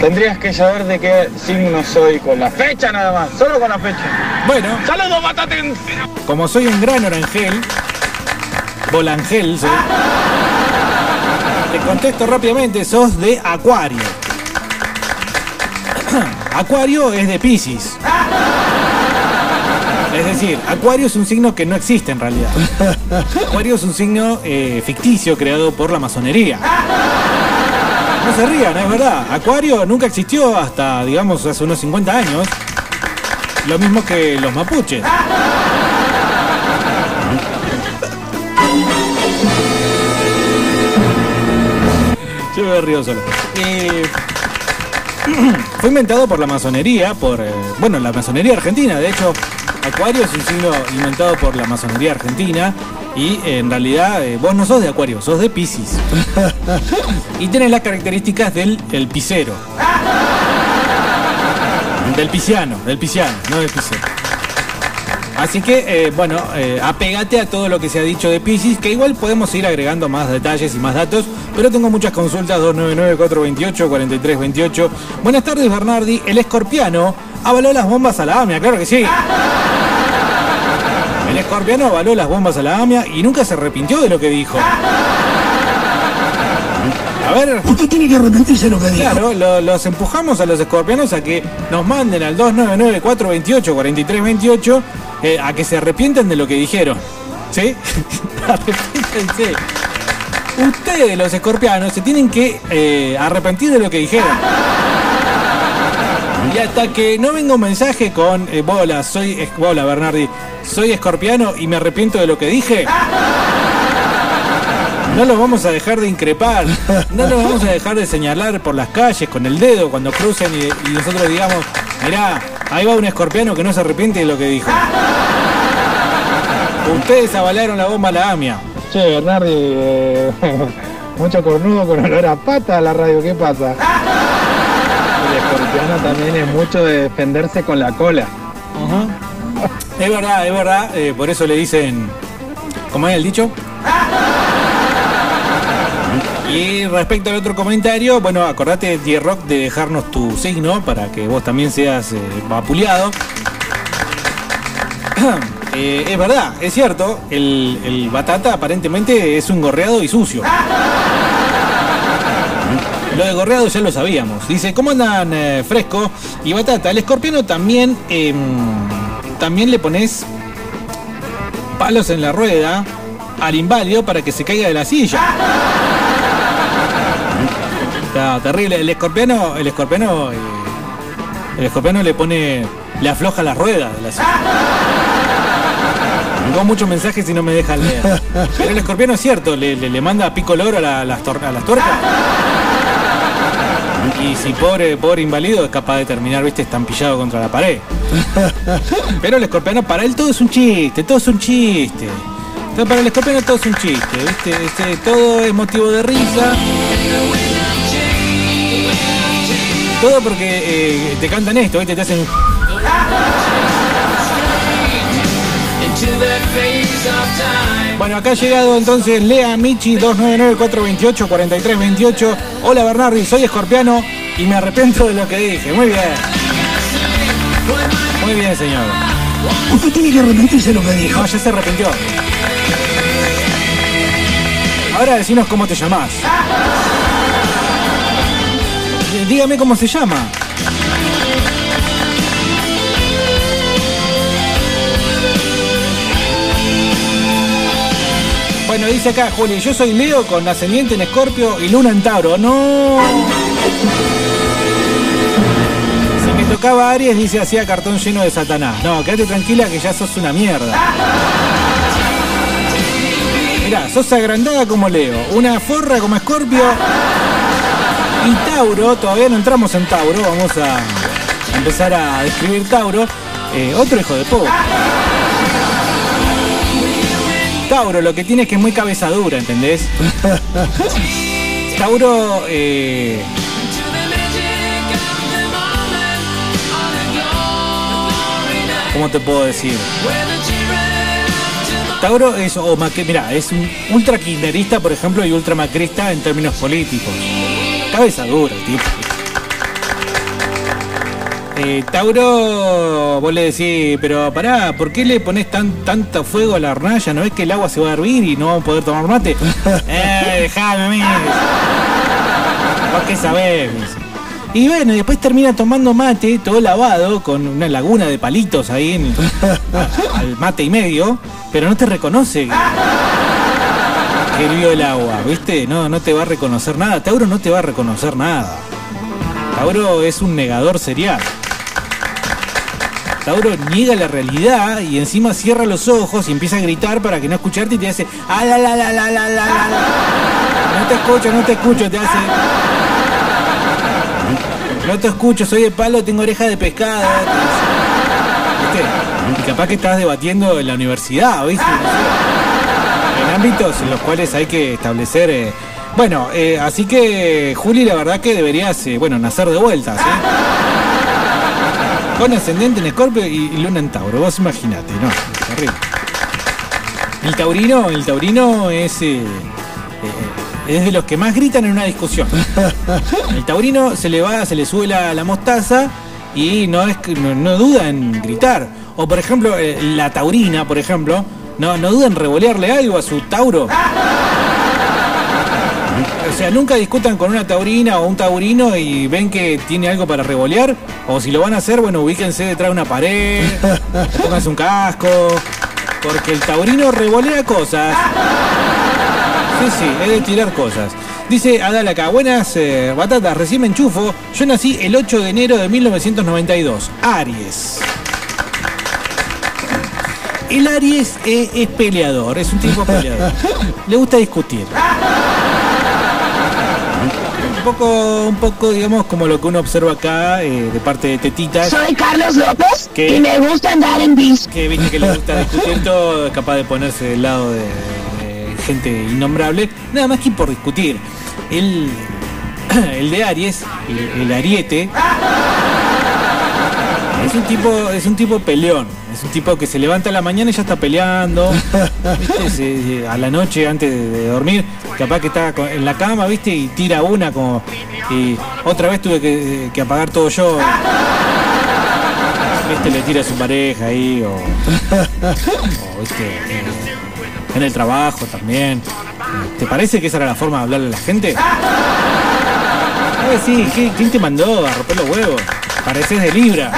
Tendrías que saber de qué signo soy con la fecha nada más, solo con la fecha. Bueno, ¡Saludos, Bataten! como soy un gran orangel, volangel, soy, te contesto rápidamente, sos de Acuario. [clears throat] Acuario es de Pisces. Es decir, Acuario es un signo que no existe en realidad. Acuario es un signo eh, ficticio creado por la masonería. Se rían, es verdad. Acuario nunca existió hasta, digamos, hace unos 50 años. Lo mismo que los mapuches. Yo me río solo. Eh, [clears throat] fue inventado por la masonería, por, eh, bueno, la masonería argentina. De hecho, Acuario es un signo inventado por la masonería argentina. Y eh, en realidad eh, vos no sos de Acuario, sos de Pisces. [laughs] y tenés las características del el pisero. Del pisciano, del pisciano, no del pisero. Así que, eh, bueno, apégate a todo lo que se ha dicho de Pisces, que igual podemos ir agregando más detalles y más datos, pero tengo muchas consultas, 299-428-4328. Buenas tardes, Bernardi. El escorpiano avaló las bombas a la AMIA, claro que sí. El escorpiano avaló las bombas a la AMIA y nunca se arrepintió de lo que dijo. A ver. Usted tiene que arrepentirse de lo que dijo. Claro, lo- los empujamos a los escorpianos a que nos manden al 299-428-4328 eh, a que se arrepienten de lo que dijeron. ¿Sí? [laughs] Arrepiéntense. Ustedes, los escorpianos, se tienen que eh, arrepentir de lo que dijeron. Hasta que no venga un mensaje con eh, bola, soy bola Bernardi, soy escorpiano y me arrepiento de lo que dije. No los vamos a dejar de increpar, no los vamos a dejar de señalar por las calles con el dedo cuando crucen y, y nosotros digamos, mirá, ahí va un escorpiano que no se arrepiente de lo que dijo. Ustedes avalaron la bomba a la AMIA. Che, Bernardi, eh, [laughs] mucho cornudo con olor a pata a la radio, ¿qué pasa? Escorpiano también es mucho de defenderse con la cola. Es verdad, es verdad, eh, por eso le dicen, ¿cómo es el dicho? Y respecto al otro comentario, bueno, acordate, J-Rock, de dejarnos tu signo para que vos también seas eh, vapuleado. [coughs] Eh, es verdad, es cierto, el, el batata aparentemente es un gorreado y sucio. Lo de gorreado ya lo sabíamos. Dice, ¿cómo andan eh, fresco? Y batata, el escorpiano también, em, también le pones palos en la rueda al inválido para que se caiga de la silla. Está terrible. El escorpiano, el escorpiano, eh, el escorpiano le pone, le afloja las ruedas de la silla. Tengo muchos mensajes y no me dejan leer. Pero el escorpiano es cierto, le, le- manda pico loro a, la- las, tor- a las tuercas. Y si pobre, pobre inválido es capaz de terminar, viste, estampillado contra la pared. [laughs] Pero el escorpiano, para él todo es un chiste, todo es un chiste. Entonces, para el escorpiano todo es un chiste, viste, Este, todo es motivo de risa. Todo porque eh, te cantan esto, viste, te hacen. Bueno, acá ha llegado entonces Lea Michi 299-428-4328. Hola Bernardi, soy escorpiano y me arrepiento de lo que dije. Muy bien. Muy bien, señor. Usted tiene que arrepentirse de lo que dijo. No, ya se arrepintió. Ahora decinos cómo te llamás. Dígame cómo se llama. Bueno, dice acá Juli, yo soy Leo con ascendiente en Escorpio y Luna en Tauro. ¡No! Si me tocaba Aries, dice hacía cartón lleno de Satanás. No, quédate tranquila que ya sos una mierda. Mirá, sos agrandada como Leo, una forra como Escorpio y Tauro, todavía no entramos en Tauro, vamos a empezar a describir Tauro. Eh, otro hijo de pobre. Tauro, lo que tiene es que es muy cabezadura, ¿entendés? [laughs] Tauro, eh, ¿cómo te puedo decir? Tauro es, o macri- mirá, es un ultra kirchnerista, por ejemplo, y ultra macrista en términos políticos. Cabeza dura, el tipo. Eh, Tauro, vos le decís, pero pará, ¿por qué le pones tan, tanto fuego a la hornalla? ¿No ves que el agua se va a hervir y no vamos a poder tomar mate? [laughs] eh, dejame. ¿Vos qué sabés? Y bueno, después termina tomando mate, todo lavado, con una laguna de palitos ahí en, a- [laughs] al mate y medio, pero no te reconoce que que hirvió el agua, ¿viste? No, no te va a reconocer nada. Tauro no te va a reconocer nada. Tauro es un negador serial. Tauro niega la realidad y encima cierra los ojos y empieza a gritar para que no escucharte y te hace ah la la la la la la la, la". No te escucho, no te escucho, te hace. No te escucho, soy de palo, tengo oreja de pescado. ¿Viste? Y capaz que estás debatiendo en la universidad, ¿viste? En ámbitos en los cuales hay que establecer. eh, Bueno, eh, así que Juli, la verdad que deberías, eh, bueno, nacer de vuelta, ¿sí? Con ascendente en Escorpio y, Luna en Tauro, vos imaginate, ¿no? El taurino, el taurino es, eh, eh, es de los que más gritan en una discusión. El taurino se le va, se le sube la, mostaza y no, es, no, no duda en gritar. O por ejemplo, eh, la taurina, por ejemplo, no, no duda en revolearle algo a su tauro. O sea, nunca discutan con una taurina o un taurino y ven que tiene algo para revolear. O si lo van a hacer, bueno, ubíquense detrás de una pared, [laughs] pónganse un casco. Porque el taurino revolea cosas. Sí, sí, es de tirar cosas. Dice Adal acá, buenas eh, batatas, recién me enchufo. Yo nací el 8 de enero de 1992. Aries. El Aries es, es peleador, es un tipo peleador. Le gusta discutir. Un poco, un poco, digamos, como lo que uno observa acá eh, de parte de Tetitas. Soy Carlos López ¿Qué? y me gusta andar en bici. que viste que le gusta discutir todo, es capaz de ponerse del lado de, de gente innombrable, nada más que por discutir. El, [clears throat] el de Aries, el, el Ariete, es un tipo, es un tipo peleón, es un tipo que se levanta a la mañana y ya está peleando, ¿viste? A la noche antes de, dormir, capaz que está en la cama, viste, y tira una como y otra vez tuve que, apagar todo yo. Este le tira a su pareja ahí, o, o, viste, eh, en el trabajo también. ¿Te parece que esa era la forma de hablarle a la gente? Eh, sí, ¿qui- ¿quién te mandó a romper los huevos? Pareces de Libra.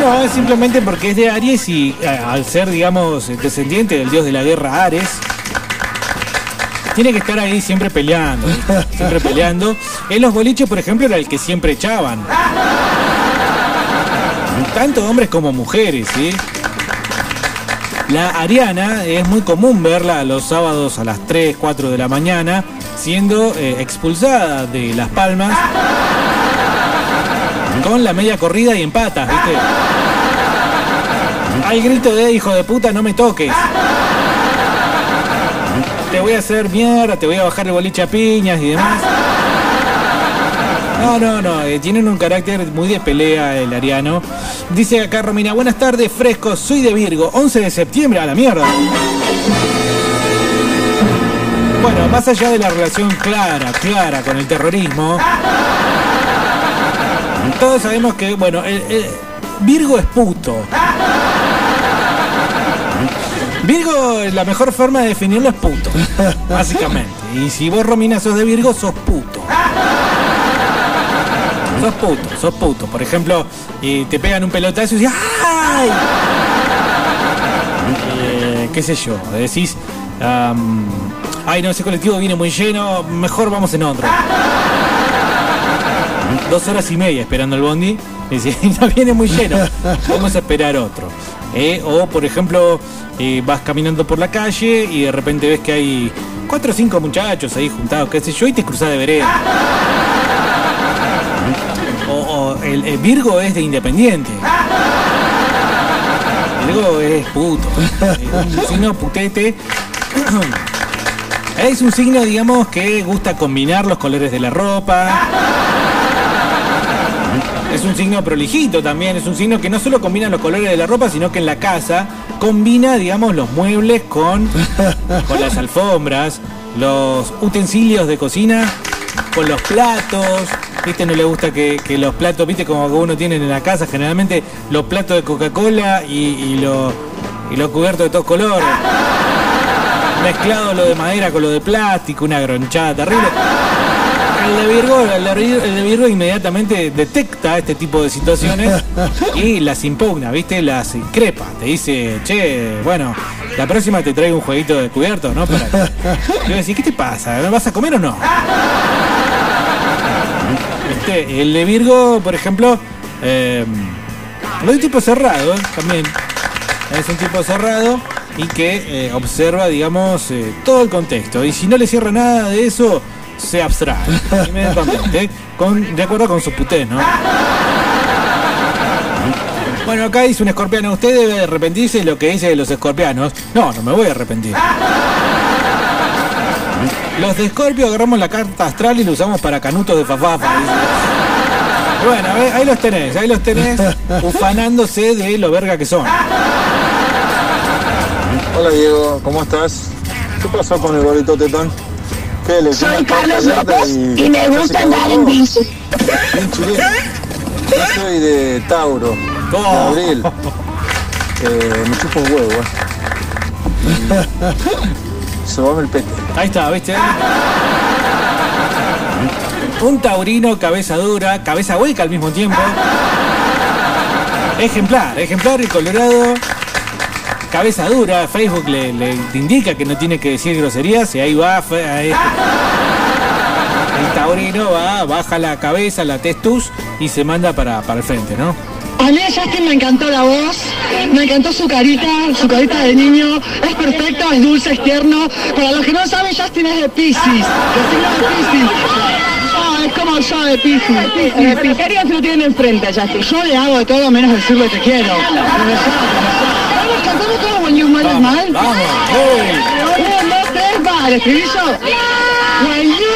No, es simplemente porque es de Aries y eh, al ser, digamos, descendiente del dios de la guerra Ares, tiene que estar ahí siempre peleando, [laughs] siempre peleando. En los boliches, por ejemplo, era el que siempre echaban. Tanto hombres como mujeres, ¿sí? La Ariana es muy común verla los sábados a las 3, 4 de la mañana, siendo eh, expulsada de Las Palmas con la media corrida y en patas, ¿viste? Hay grito de hijo de puta, no me toques. Te voy a hacer mierda, te voy a bajar el boliche a piñas y demás. No, no, no, eh, tienen un carácter muy de pelea el ariano. Dice acá Romina, buenas tardes, frescos, soy de Virgo, 11 de septiembre, a la mierda. Bueno, más allá de la relación clara, clara con el terrorismo, todos sabemos que, bueno, el- el- Virgo es puto. Virgo, la mejor forma de definirlo es puto, [laughs] básicamente. Y si vos, Romina, sos de Virgo, sos puto. Sos puto, sos puto. Por ejemplo, y te pegan un pelotazo y dices, ¡ay! Eh, ¿Qué sé yo? Decís, ay, no, ese colectivo viene muy lleno, mejor vamos en otro. Dos horas y media esperando el bondi. Y dice, [laughs] no viene muy lleno, vamos a esperar otro. Eh, o, por ejemplo, eh, vas caminando por la calle y de repente ves que hay cuatro o cinco muchachos ahí juntados, qué sé yo, y te cruzás de vereda. O, el, el Virgo es de Independiente. Virgo es puto. Un signo putete. [clears throat] Es un signo, digamos, que gusta combinar los colores de la ropa. Es un signo prolijito también, es un signo que no solo combina los colores de la ropa, sino que en la casa combina, digamos, los muebles con, [laughs] con las alfombras, los utensilios de cocina, con los platos, Viste, no le gusta que, que los platos, viste, como que uno tiene en la casa, generalmente los platos de Coca-Cola y, y los cubiertos de todos colores. [laughs] Mezclado lo de madera con lo de plástico, una gronchada terrible. El de Virgo, el Virgo inmediatamente detecta este tipo de situaciones y las impugna, ¿viste? Las increpa. Te dice, che, bueno, la próxima te traigo un jueguito de cubiertos, ¿no? Para que... Decís, ¿qué te pasa? ¿Me vas a comer o no? ¿Viste? El de Virgo, por ejemplo, eh, es un tipo cerrado, también. Es un tipo cerrado y que eh, observa, digamos, eh, todo el contexto. Y si no le cierra nada de eso, se abstrae inmediatamente, ¿eh? con, de acuerdo con su puté, ¿no? Bueno, acá dice un escorpiano, usted debe arrepentirse de lo que dice de los escorpianos. No, no me voy a arrepentir. Los de Escorpio agarramos la carta astral y lo usamos para canutos de fafafa. Bueno, ahí los tenés, ahí los tenés ufanándose de lo verga que son. Hola Diego, ¿cómo estás? ¿Qué pasó con el gorrito tetón? ¿Qué le Soy Carlos López y me gusta andar en bici. Yo soy de Tauro, de Oh. abril. Eh, me chupo un huevo, eh. Sobame el pete. Ahí está, ¿viste? Un taurino, cabeza dura, cabeza hueca al mismo tiempo. Ejemplar, ejemplar y colorado. Cabeza dura, Facebook le, le indica que no tiene que decir groserías y ahí va. ahí- El taurino va, baja la cabeza, la testus y se manda para, para el frente, ¿no? A mí a Justin me encantó la voz, me encantó su carita, su carita de niño, es perfecto, es dulce, es tierno. Para los que no saben, Justin es de Pisces, el signo de Pisces. Ah, es como yo de Pisces. Eh, pero ¿qué harías si lo tienen enfrente a Justin? Yo le hago de todo menos decirle te quiero. Todo When Smile el estribillo. When You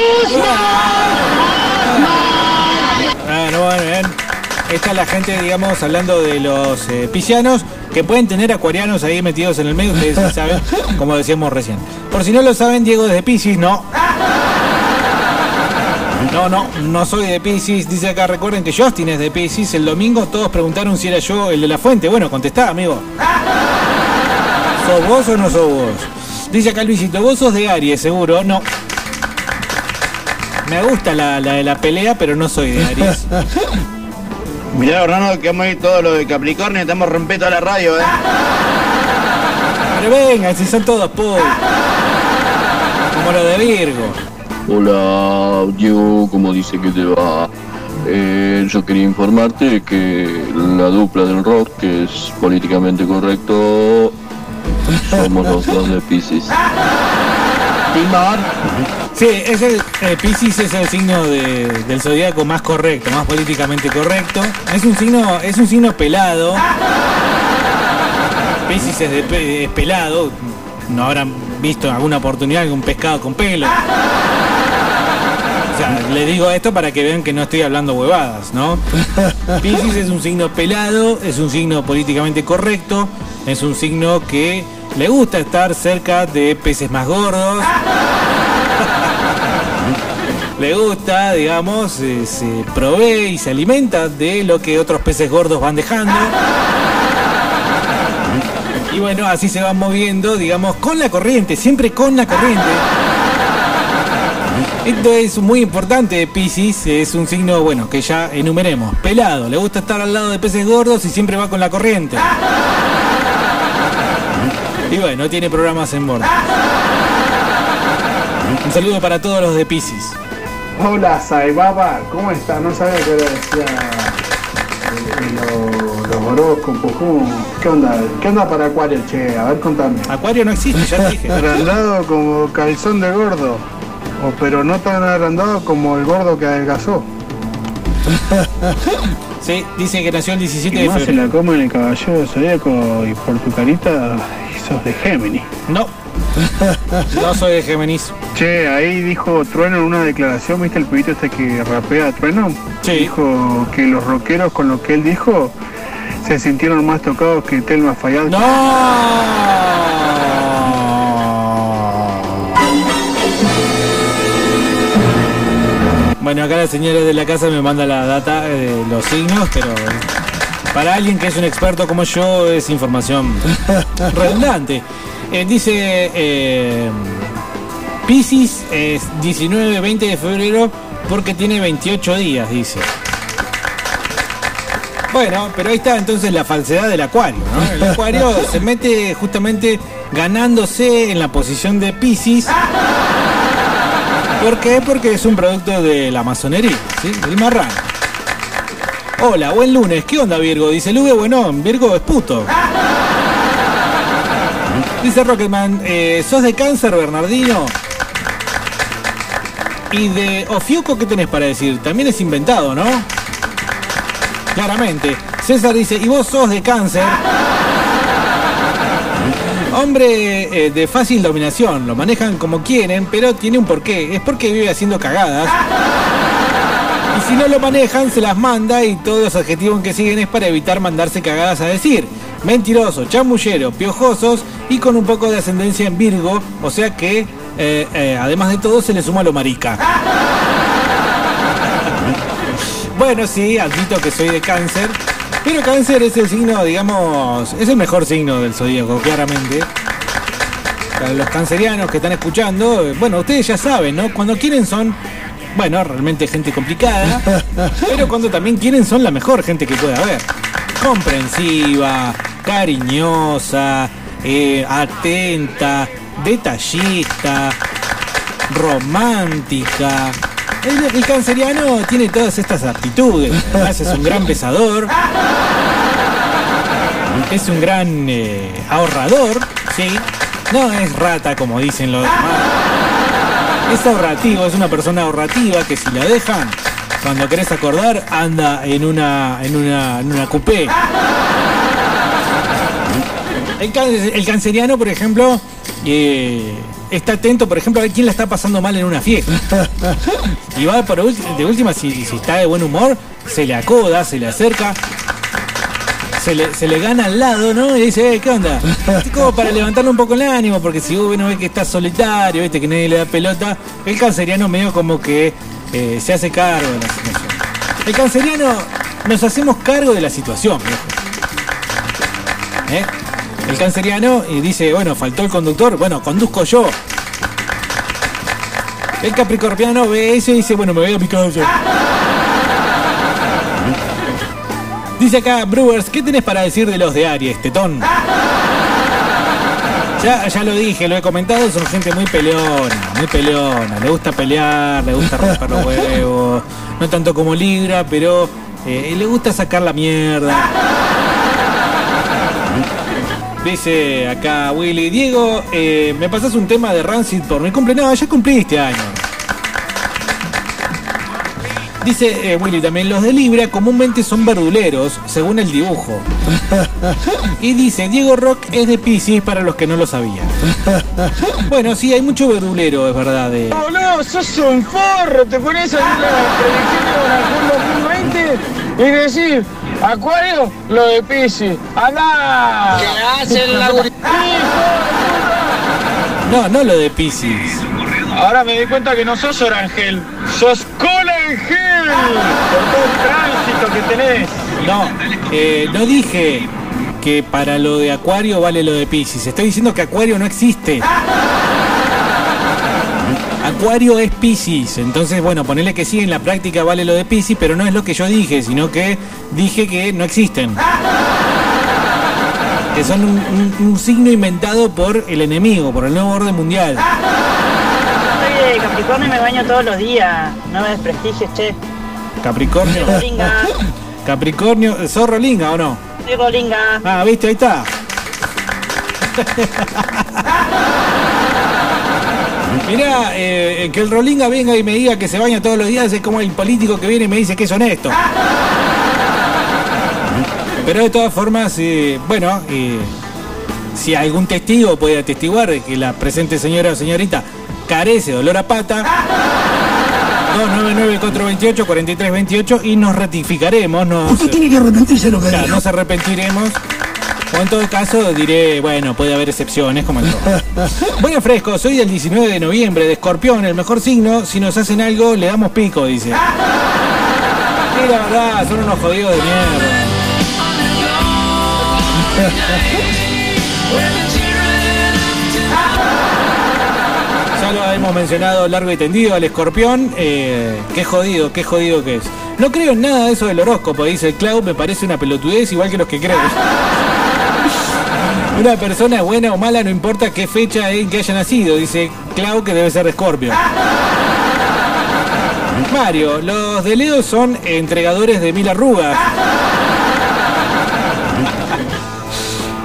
Bueno, bueno, bien. Está la gente, digamos, hablando de los eh, que pueden tener acuarianos ahí metidos en el medio, ustedes sí saben, [laughs] como decíamos recién. Por si no lo saben, Diego desde Piscis, no. No, no, no soy de Piscis. Dice acá, recuerden que Justin es de Piscis. El domingo todos preguntaron si era yo el de la fuente. Bueno, contestá, amigo. ¿Sos vos o no sos vos? Dice acá Luisito, vos sos de Aries, seguro. No. Me gusta la, la de la pelea, pero no soy de Aries. [laughs] Mirá, Hernando, que vamos a ir todo lo de Capricornio, estamos rompiendo toda la radio, eh. Pero venga, si son todos po. Como lo de Virgo. Hola, Diego, ¿cómo dice que te va? Eh, yo quería informarte que la dupla del rock, que es políticamente correcto, somos los dos de Pisces. Sí, es el, eh, Piscis es el signo de- del zodiaco más correcto, más políticamente correcto. Es un signo, es un signo pelado. Piscis es, de es pelado. No habrán visto en alguna oportunidad un pescado con pelo. O sea, le digo esto para que vean que no estoy hablando huevadas, ¿no? [laughs] Piscis es un signo pelado, es un signo políticamente correcto, es un signo que le gusta estar cerca de peces más gordos. [laughs] Le gusta, digamos, eh, se provee y se alimenta de lo que otros peces gordos van dejando. Y bueno, así se van moviendo, digamos, con la corriente, siempre con la corriente. Esto es muy importante de Pisces, es un signo, bueno, que ya enumeremos. Pelado, le gusta estar al lado de peces gordos y siempre va con la corriente. Y bueno, tiene programas en bordo. Un saludo para todos los de Pisces. Hola, Saibaba, ¿cómo está? No sabía que ahora decía eh, eh, lo- los horóscopos, ¿cómo? ¿Qué onda? ¿Qué onda para Acuario, che? A ver, contame. Acuario no existe, ya te dije. Agrandado como calzón de gordo, o, pero no tan agrandado como el gordo que adelgazó. [laughs] Sí, dice que nació el 17 Y de más se febrero. la comen el caballero de Zodíaco y por tu carita sos de Géminis. No, [laughs] no soy de Géminis. Che, ahí dijo Trueno en una declaración, ¿viste el pibito este que rapea Trueno? Sí. Dijo que los rockeros con lo que él dijo se sintieron más tocados que Telma Fayad. Bueno, acá la señora de la casa me manda la data de los signos, pero para alguien que es un experto como yo es información [laughs] redundante. Eh, dice eh, Pisces es 19-20 de febrero porque tiene 28 días, dice. Bueno, pero ahí está entonces la falsedad del acuario, ¿no? El acuario se mete justamente ganándose en la posición de Pisces. ¿Por qué? Porque es un producto de la masonería, ¿sí? Del marrano. Hola, buen lunes. ¿Qué onda, Virgo? Dice Lugue, bueno, Virgo es puto. Dice Rocketman, eh, ¿sos de cáncer, Bernardino? Y de Ofiuco, ¿qué tenés para decir? También es inventado, ¿no? Claramente. César dice, ¿y vos sos de cáncer? Hombre eh, de fácil dominación, lo manejan como quieren, pero tiene un porqué. Es porque vive haciendo cagadas. Y si no lo manejan, se las manda y todos los adjetivos que siguen es para evitar mandarse cagadas a decir. Mentiroso, chamullero, piojosos y con un poco de ascendencia en Virgo, o sea que, eh, eh, además de todo, se le suma lo marica. [laughs] Bueno, sí, admito que soy de cáncer, pero cáncer es el signo, digamos, es el mejor signo del zodíaco, claramente. Para los cancerianos que están escuchando, bueno, ustedes ya saben, ¿no? Cuando quieren son, bueno, realmente gente complicada, [laughs] pero cuando también quieren son la mejor gente que puede haber. Comprensiva, cariñosa, eh, atenta, detallista, romántica. El, el canceriano tiene todas estas aptitudes. Además es un gran [laughs] pesador. Es un gran eh, ahorrador, ¿sí? No es rata como dicen los demás. Es ahorrativo, es una persona ahorrativa que si la dejan, cuando querés acordar, anda en una, en una, en una coupé. El, el canceriano, por ejemplo, eh, está atento, por ejemplo, a ver quién la está pasando mal en una fiesta. Y va por de última, si está de buen humor, se le acoda, se le acerca, se le, se le gana al lado, ¿no? Y dice, "Eh, ¿qué onda? Es como para levantarle un poco el ánimo, porque si uno ve que está solitario, viste que nadie le da pelota, el canceriano medio como que eh, se hace cargo de la situación. El canceriano nos hacemos cargo de la situación. ¿Eh? El canceriano y dice, bueno, faltó el conductor, bueno, conduzco yo. El capricorniano ve eso y dice, bueno, me voy a mi casa. Dice acá, Brewers, ¿qué tenés para decir de los de Aries, tetón? Ya, ya lo dije, lo he comentado, son gente muy peleona, muy peleona. Le gusta pelear, le gusta romper los huevos. No tanto como Libra, pero eh, le gusta sacar la mierda. Dice acá Willy, Diego, eh, ¿me pasas un tema de Rancid por mi cumple? No, ya cumplí este año. Dice eh, Willy también, los de Libra comúnmente son verduleros, según el dibujo. Y dice, Diego Rock es de Pisces para los que no lo sabían. Bueno, sí, hay mucho verdulero, es verdad. De... Boludo, sos un forro, te pones a hacer la predicción de Baracón 2020 y decir, Acuario, lo de Pisces. ¡Anda! ¿Qué hacen la No, no lo de Pisces. Ahora me di cuenta que no sos Orangel, sos Colangel por todo el tránsito que tenés. No, eh, no dije que para lo de Acuario vale lo de Pisces. Estoy diciendo que Acuario no existe. Acuario es Pisces. Entonces, bueno, ponerle que sí, en la práctica vale lo de Pisces, pero no es lo que yo dije, sino que dije que no existen. Que son un, un- un signo inventado por el enemigo, por el nuevo orden mundial. Capricornio me baño todos los días. No me desprestigies, che. Capricornio. Soy Rolinga. Capricornio, ¿sos Rolinga o no? Soy Rolinga. Ah, viste, ahí está. Mirá, eh, que el Rolinga venga y me diga que se baña todos los días es como el político que viene y me dice que es honesto. Pero de todas formas, eh, bueno, eh, si algún testigo puede atestiguar que la presente señora o señorita carece de olor a pata, 299-428-4328 y nos ratificaremos. Nos, Usted tiene que arrepentirse lo que Claro, dijo. nos arrepentiremos O en todo caso diré, bueno, puede haber excepciones como el todo. [laughs] Bueno, fresco, soy del 19 de noviembre, de Escorpión, el mejor signo. Si nos hacen algo, le damos pico, dice. [laughs] Y la verdad, son unos jodidos de mierda. Hemos mencionado largo y tendido al escorpión. Eh, qué jodido, qué jodido que es. No creo en nada de eso del horóscopo, dice el Cloud. Me parece una pelotudez igual que los que creen. [laughs] Una persona buena o mala no importa qué fecha en que haya nacido, dice Clau que debe ser de Scorpio. Mario, los de Leo son entregadores de mil arrugas.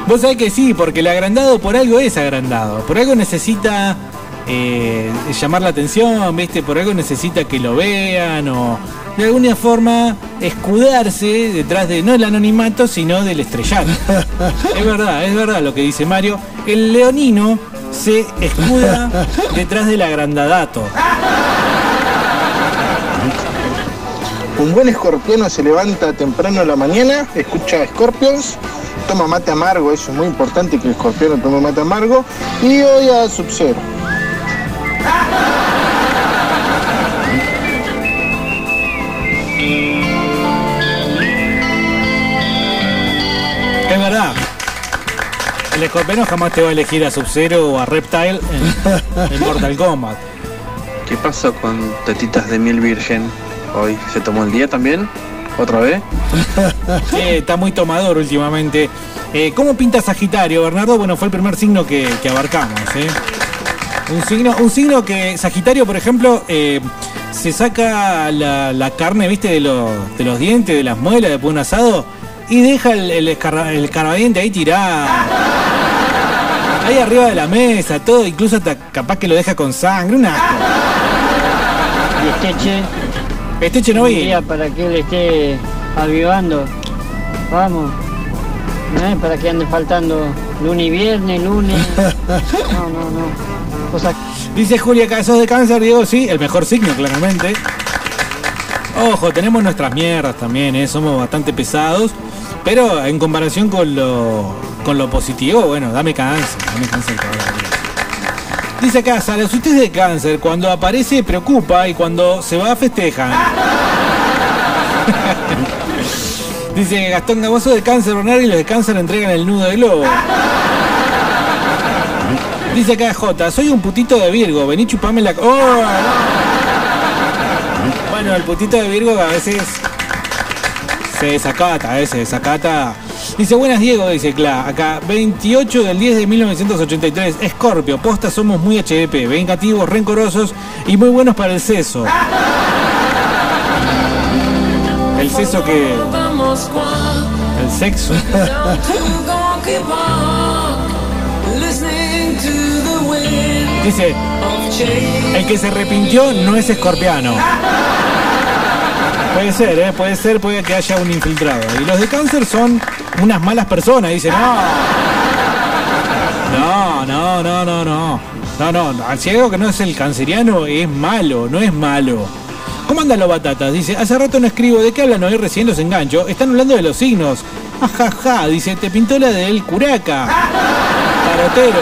Vos sabés que sí, porque el agrandado por algo es agrandado. Por algo necesita eh, llamar la atención, ¿viste? Por algo necesita que lo vean o de alguna forma escudarse detrás de no el anonimato, sino del estrellato. [laughs] es verdad, es verdad lo que dice Mario. El leonino se escuda detrás del agrandadato. Un buen escorpiano se levanta temprano a la mañana, escucha Scorpions, toma mate amargo, eso es muy importante que el escorpiano tome mate amargo, y oye a Sub-Zero. Es El escorpiano jamás te va a elegir a Sub-Zero o a Reptile en, en Mortal Kombat. ¿Qué pasó con tetitas de miel virgen? Hoy se tomó el día también, otra vez. [laughs] Sí, está muy tomador últimamente. Eh, ¿Cómo pinta Sagitario, Bernardo? Bueno, fue el primer signo que, que abarcamos. ¿eh? Un, signo, un signo que Sagitario, por ejemplo, eh, se saca la, la carne, viste, de los, de los dientes, de las muelas, después de un asado, y deja el, el, escarra- el ahí tirado. Ahí arriba de la mesa, todo, incluso hasta capaz que lo deja con sangre, un asco. Y Esteche. Esteche no un vi. día para que él esté avivando. Vamos. No es para que ande faltando lunes y viernes, lunes. [laughs] No, no, no. Cosa Dice Julia Casos de cáncer, Diego, sí, el mejor signo, claramente. Ojo, tenemos nuestras mierdas también, ¿eh? somos bastante pesados. Pero en comparación con lo, con lo positivo, bueno, dame cáncer, dame cáncer. Dice acá, Sara, si usted es de cáncer, cuando aparece preocupa y cuando se va festejan. [laughs] Dice Gastón Gaboso de cáncer, Bernardo, y los de cáncer entregan el nudo de globo. Dice acá J, soy un putito de Virgo, vení chupame la... ¡Oh! Bueno, el putito de Virgo a veces se desacata, veces se desacata. Dice, buenas Diego, dice Cla, acá, 28 del 10 de 1983, Escorpio, posta somos muy HDP, vengativos, rencorosos y muy buenos para el seso. El seso que... El sexo. [laughs] Dice, el que se arrepintió no es escorpiano. Puede ser, ¿eh? puede ser, puede que haya un infiltrado. Y los de cáncer son unas malas personas, dice, no. No, no, no, no, no. No, no, si algo que no es el canceriano, es malo, no es malo. ¿Cómo andan los batatas? Dice, hace rato no escribo, ¿de qué hablan hoy? Recién los engancho. Están hablando de los signos. Ajaja, dice, te pintó la del curaca. Tarotero.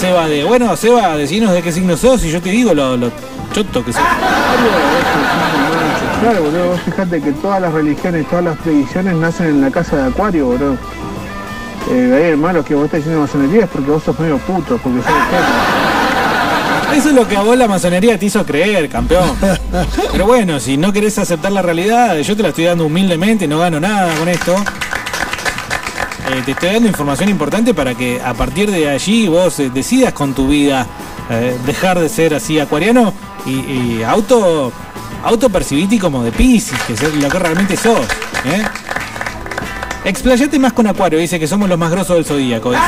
Seba de, bueno, Seba, decinos de qué signo sos y yo te digo lo, lo choto que sos. Claro, boludo, vos fijate que todas las religiones, todas las predicciones nacen en la casa de Acuario, boludo. Eh, ahí el malo que vos estás diciendo masonería es porque vos sos medio puto, porque sos. Eso es lo que a vos la masonería te hizo creer, campeón. Pero bueno, si no querés aceptar la realidad, yo te la estoy dando humildemente, no gano nada con esto. Eh, te estoy dando información importante para que a partir de allí vos eh, decidas con tu vida dejar de ser así acuariano y auto autopercibiti como de Pisces, que es lo que realmente sos. ¿eh? Explayate más con Acuario, dice que somos los más grosos del zodíaco. dice.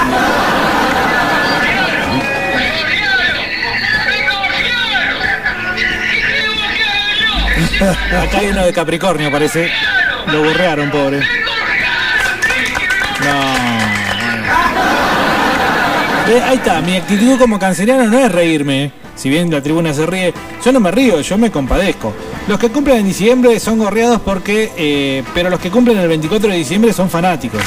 Acá hay uno de Capricornio, parece. Lo borrearon, pobre. No. Eh, ahí está, mi actitud como canceriano no es reírme. Si bien la tribuna se ríe, yo no me río, yo me compadezco. Los que cumplen en diciembre son gorreados porque. eh, pero los que cumplen el 24 de diciembre son fanáticos.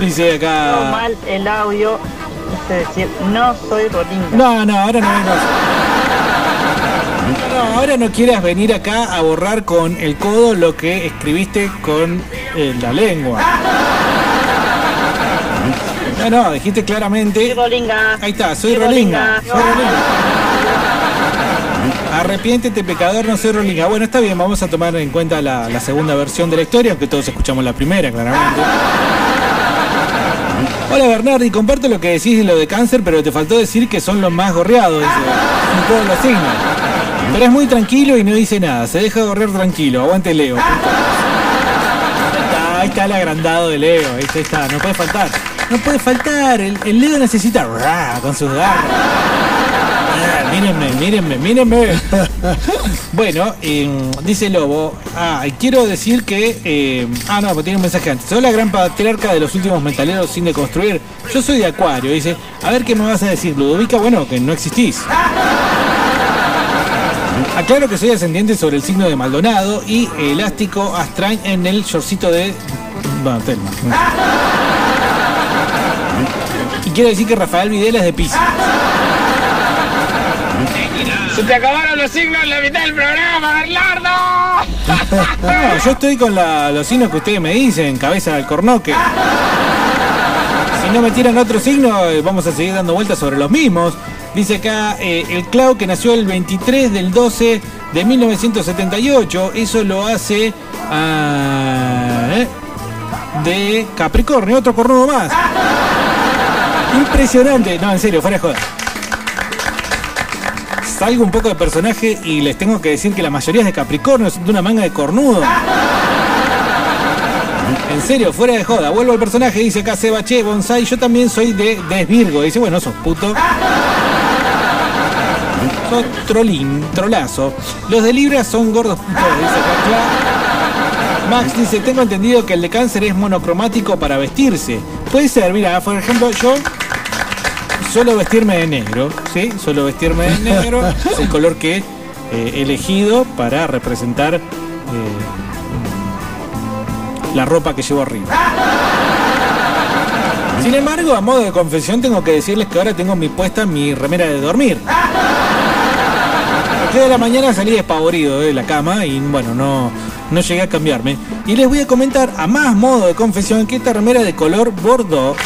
dice. [laughs] Acá. mal el audio. Es decir, no soy Rolinga. No, no, ahora no vengas. No, ahora no quieras venir acá a borrar con el codo lo que escribiste con eh, la lengua. No, no, dijiste claramente. Soy Rolinga. Ahí está, soy Soy Rolinga. Rolinga. Soy Rolinga. Arrepiéntete, pecador, no soy Rolinga. Bueno, está bien, vamos a tomar en cuenta la, segunda versión de la historia, aunque todos escuchamos la primera, claramente. Hola Bernardi, comparto lo que decís de lo de cáncer, pero te faltó decir que son los más gorreados, dice. En todos los signos. Pero es muy tranquilo y no dice nada, se deja gorrear tranquilo, aguante Leo. Ahí está, el agrandado de Leo, ahí está, no puede faltar. No puede faltar, el, el Leo necesita con sus garras. Mírenme, mírenme, mírenme. [laughs] bueno, eh, dice Lobo. Ah, y quiero decir que. eh, ah, no, tiene un mensaje antes. Soy la gran patriarca de los últimos metaleros sin deconstruir. Yo soy de Acuario. Dice, a ver qué me vas a decir, Ludovica. Bueno, que no existís. Aclaro que soy ascendiente sobre el signo de Maldonado y elástico Astrain en el shortcito de. Bueno, Telma. [laughs] Y quiero decir que Rafael Videla es de Pisces. Se te acabaron los signos en la mitad del programa, Bernardo. Yo estoy con los signos que ustedes me dicen, cabeza del cornoque. Si no me tiran otro signo, eh, vamos a seguir dando vueltas sobre los mismos. Dice acá eh, el Clau que nació el 23 del 12 de 1978. Eso lo hace ah, eh, de Capricornio, otro cornudo más. Impresionante. No, en serio, fuera de joda. Salgo un poco de personaje y les tengo que decir que la mayoría es de Capricornio, son de una manga de cornudo. En serio, fuera de joda. Vuelvo al personaje, dice acá Seba Che, Bonsai. Yo también soy de, de Virgo. Dice, bueno, sos puto. Sos trolín, trolazo. Los de Libra son gordos putos, dice acá Max dice, tengo entendido que el de cáncer es monocromático para vestirse. Puede ser, mira, por ejemplo, yo suelo vestirme de negro, ¿sí? Suelo vestirme de negro. es el color que eh, he elegido para representar eh, la ropa que llevo arriba. Sin embargo, a modo de confesión, tengo que decirles que ahora tengo mi puesta mi remera de dormir. Porque de la mañana salí despavorido de la cama y bueno, no, no llegué a cambiarme. Y les voy a comentar a más modo de confesión que esta remera de color bordeaux.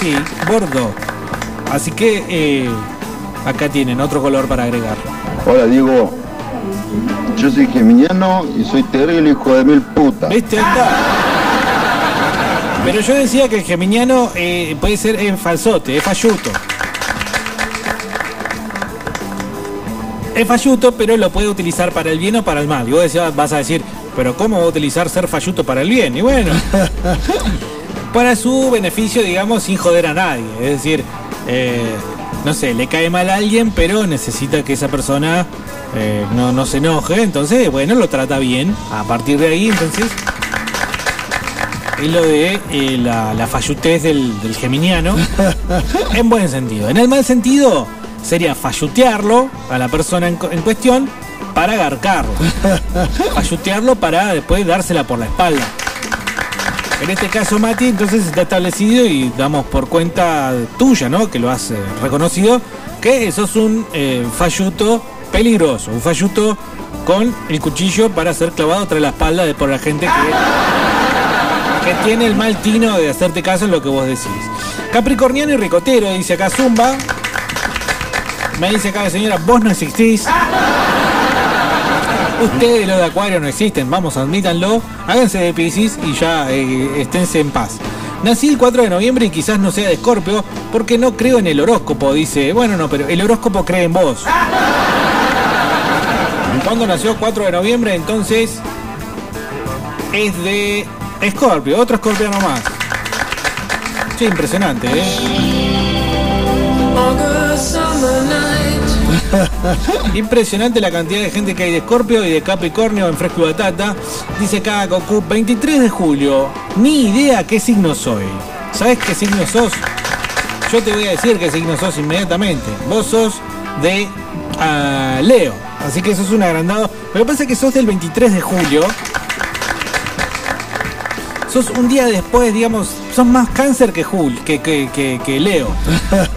Sí, bordeaux. Así que eh, acá tienen otro color para agregar. Hola Diego, yo soy geminiano y soy terrible hijo de mil putas. ¿Viste? Pero yo decía que el geminiano eh, puede ser en falsote, es falluto. Es falluto, pero lo puede utilizar para el bien o para el mal. Y vos decías- vas a decir, pero ¿cómo va a utilizar ser falluto para el bien? Y bueno, [laughs] para su beneficio, digamos, sin joder a nadie. Es decir, eh, no sé, le cae mal a alguien, pero necesita que esa persona eh, no, no se enoje. Entonces, bueno, lo trata bien. A partir de ahí, entonces, es lo de eh, la, la fallutez del, del geminiano. [laughs] en buen sentido. En el mal sentido, sería fallutearlo a la persona en, en cuestión para agarcarlo. [laughs] fallutearlo para después dársela por la espalda. En este caso, Mati, entonces está establecido y damos por cuenta tuya, ¿no? Que lo has eh, reconocido, que sos un eh, falluto peligroso, un falluto con el cuchillo para ser clavado tras la espalda de por la gente que, que tiene el mal tino de hacerte caso en lo que vos decís. Capricorniano y ricotero, dice acá Zumba. Me dice acá la señora, vos no existís. Ustedes los de Acuario no existen, vamos, admítanlo, háganse de Pisces y ya eh, esténse en paz. Nací el 4 de noviembre y quizás no sea de Escorpio porque no creo en el horóscopo, dice. Bueno, no, pero el horóscopo cree en vos. ¿Cuándo nació 4 de noviembre? Entonces es de Escorpio, otro escorpiano más. Sí, impresionante, ¿eh? [laughs] Impresionante la cantidad de gente que hay de Escorpio y de Capricornio en Fresco y Batata. Dice acá Goku, 23 de julio. Ni idea qué signo soy. ¿Sabes qué signo sos? Yo te voy a decir qué signo sos inmediatamente. Vos sos de ah, Leo. Así que sos un agrandado. Que pasa que sos del 23 de julio. Sos un día después, digamos, sos más cáncer que Jul, que, que, que- que Leo.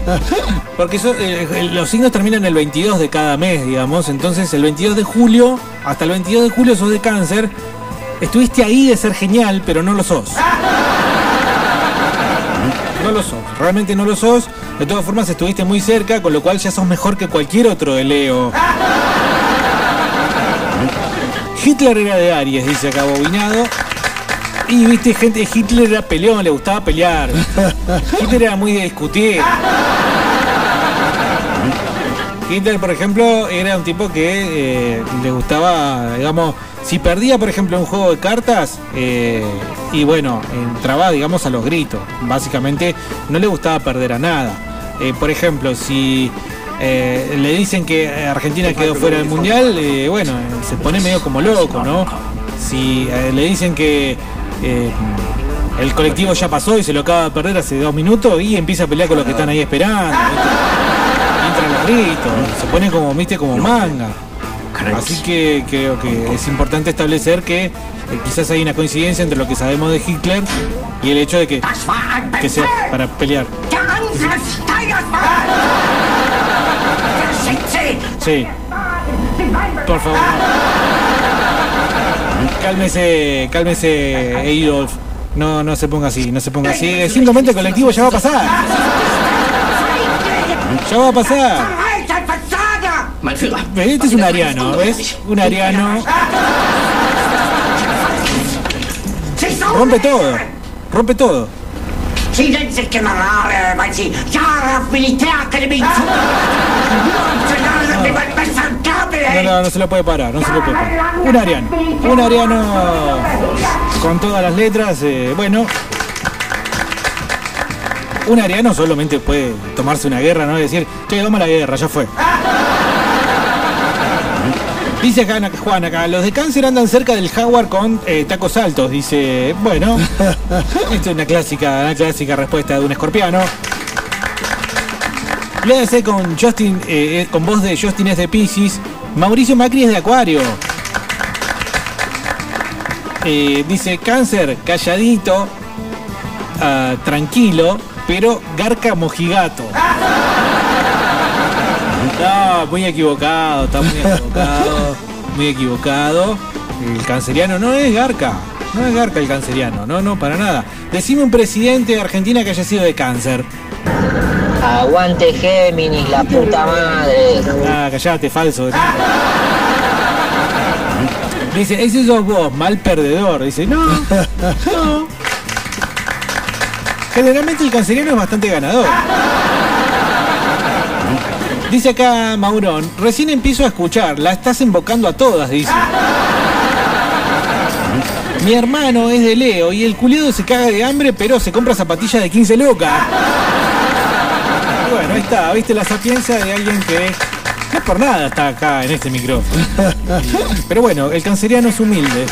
[laughs] Porque sos- eh, eh, los signos terminan el 22 de cada mes, digamos. Entonces el 22 de julio, hasta el 22 de julio sos de cáncer. Estuviste ahí de ser genial, pero no lo sos. [laughs] No lo sos, realmente no lo sos. De todas formas estuviste muy cerca, con lo cual ya sos mejor que cualquier otro de Leo. [laughs] Hitler era de Aries, dice acá Bobinado. Y viste, gente, Hitler era peleón, le gustaba pelear. Hitler era muy de discutir. Hitler, por ejemplo, era un tipo que eh, le gustaba, digamos, si perdía, por ejemplo, un juego de cartas, eh, y bueno, entraba, digamos, a los gritos. Básicamente, no le gustaba perder a nada. Eh, por ejemplo, si eh, le dicen que Argentina quedó fuera del mundial, eh, bueno, se pone medio como loco, ¿no? Si eh, le dicen que eh, el colectivo ya pasó y se lo acaba de perder hace dos minutos y empieza a pelear con los que están ahí esperando. Entran los gritos, se pone como, viste, como manga. Así que creo que es importante establecer que eh, quizás hay una coincidencia entre lo que sabemos de Hitler y el hecho de que, que sea para pelear. Sí. Por favor. Cálmese, cálmese, Adolf. No, no se ponga así, no se ponga así. Eh, Simplemente colectivo ya va a pasar. Ya va a pasar. Este es un ariano, ¿ves? Un ariano. Rompe todo. Rompe todo. No, no, no se lo puede parar, no se lo puede parar. Un ariano. Un ariano con todas las letras. eh, bueno. Un ariano solamente puede tomarse una guerra, ¿no? Y decir, che, vamos a la guerra, ya fue. Dice acá Juan acá, los de cáncer andan cerca del jaguar con eh, tacos altos. Dice, bueno, [laughs] esto es una clásica, una clásica respuesta de un escorpiano. Léase con Justin, eh, con voz de Justin es de Pisces. Mauricio Macri es de Acuario. Eh, dice cáncer, calladito, ah, tranquilo, pero garca mojigato. No, muy equivocado, está muy equivocado, muy equivocado. El canceriano no es garca, no es garca el canceriano, no, no, para nada. Decime un presidente de Argentina que haya sido de cáncer. Aguante Géminis, la puta madre. Ah, callate, falso. [laughs] Dice, ese sos vos, mal perdedor. Dice, no, no. Generalmente el canceriano es bastante ganador. Dice acá Maurón, recién empiezo a escuchar, la estás invocando a todas, dice. Mi hermano es de Leo y el culiado se caga de hambre, pero se compra zapatillas de 15 lucas. Ahí está, viste la sapiencia de alguien que no es por nada está acá en este micrófono. [laughs] Pero bueno, el canceriano es humilde.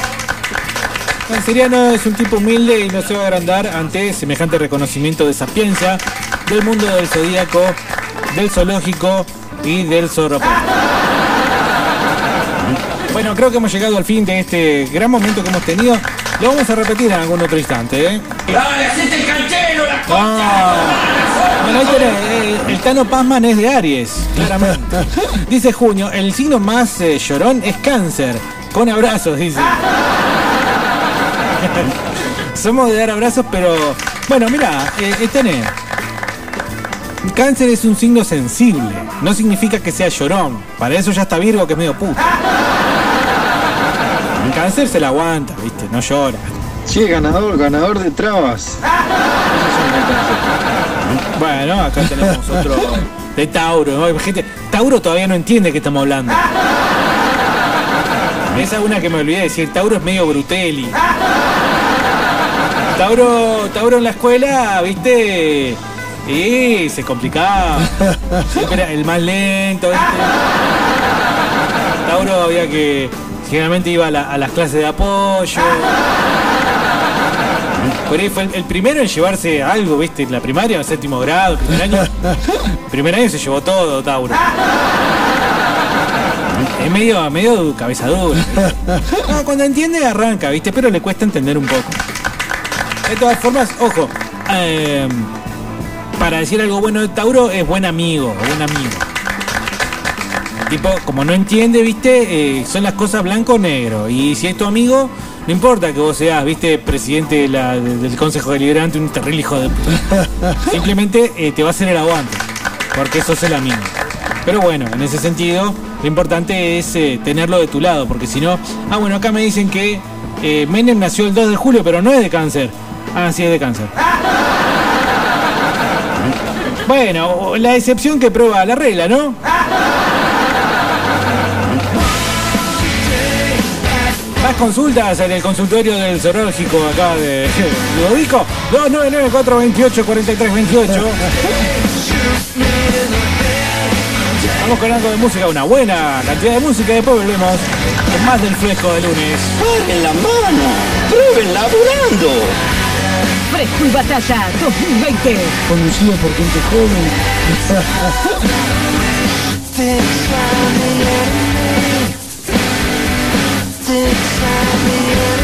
El canceriano es un tipo humilde y no se va a agrandar ante semejante reconocimiento de sapiencia del mundo del zodíaco, del zoológico y del zorro. Bueno, creo que hemos llegado al fin de este gran momento que hemos tenido. Lo vamos a repetir en algún otro instante, ¿eh? ¡Dale, hacete el canchero, la Ah. Bueno, ahí tenés, eh, el Tano Pazman es de Aries, claramente. [laughs] Dice Junio, el signo más eh, llorón es cáncer. Con abrazos, dice. [laughs] Somos de dar abrazos, pero. Bueno, mira, eh, tenés. Cáncer es un signo sensible. No significa que sea llorón. Para eso ya está Virgo, que es medio puto. En cáncer se la aguanta, ¿viste? No llora. Sí, ganador, ganador de trabas. Bueno, acá tenemos otro de Tauro. ¿no? Gente, Tauro todavía no entiende qué estamos hablando. Esa es una que me olvidé de decir. Tauro es medio Brutelli. Tauro, Tauro en la escuela, viste, y se complicaba. Siempre era el más lento, ¿viste? Tauro había que. Generalmente iba a las clases de apoyo. Por ahí fue el, el primero en llevarse algo, ¿viste? En la primaria, en el séptimo grado, el primer año. el [laughs] primer año se llevó todo, Tauro. Es medio, medio cabeza dura. [laughs] No, cuando entiende arranca, ¿viste? Pero le cuesta entender un poco. De todas formas, ojo, eh, para decir algo bueno de Tauro es buen amigo, buen amigo. Tipo, como no entiende, viste, eh, son las cosas blanco o negro. Y si es tu amigo, no importa que vos seas, viste, presidente de la- de- del Consejo Deliberante, un terrible hijo de puta. [laughs] Simplemente eh, te va a hacer el aguante. Porque eso es el amigo. Pero bueno, en ese sentido, lo importante es eh, tenerlo de tu lado, porque si no. Ah, bueno, acá me dicen que eh, Menem nació el 2 de julio, pero no es de cáncer. Ah, sí, es de cáncer. [laughs] Bueno, la excepción que prueba la regla, ¿no? Más consultas en el consultorio del zoológico acá de [laughs] Ludovico. 299-428-4328. Vamos con algo de música, una buena cantidad de música. Después volvemos con más del fresco de lunes. ¡Paren la mano! ¡Prueben laburando! Fresco y Batalla 2020. Conducido por gente joven. inside me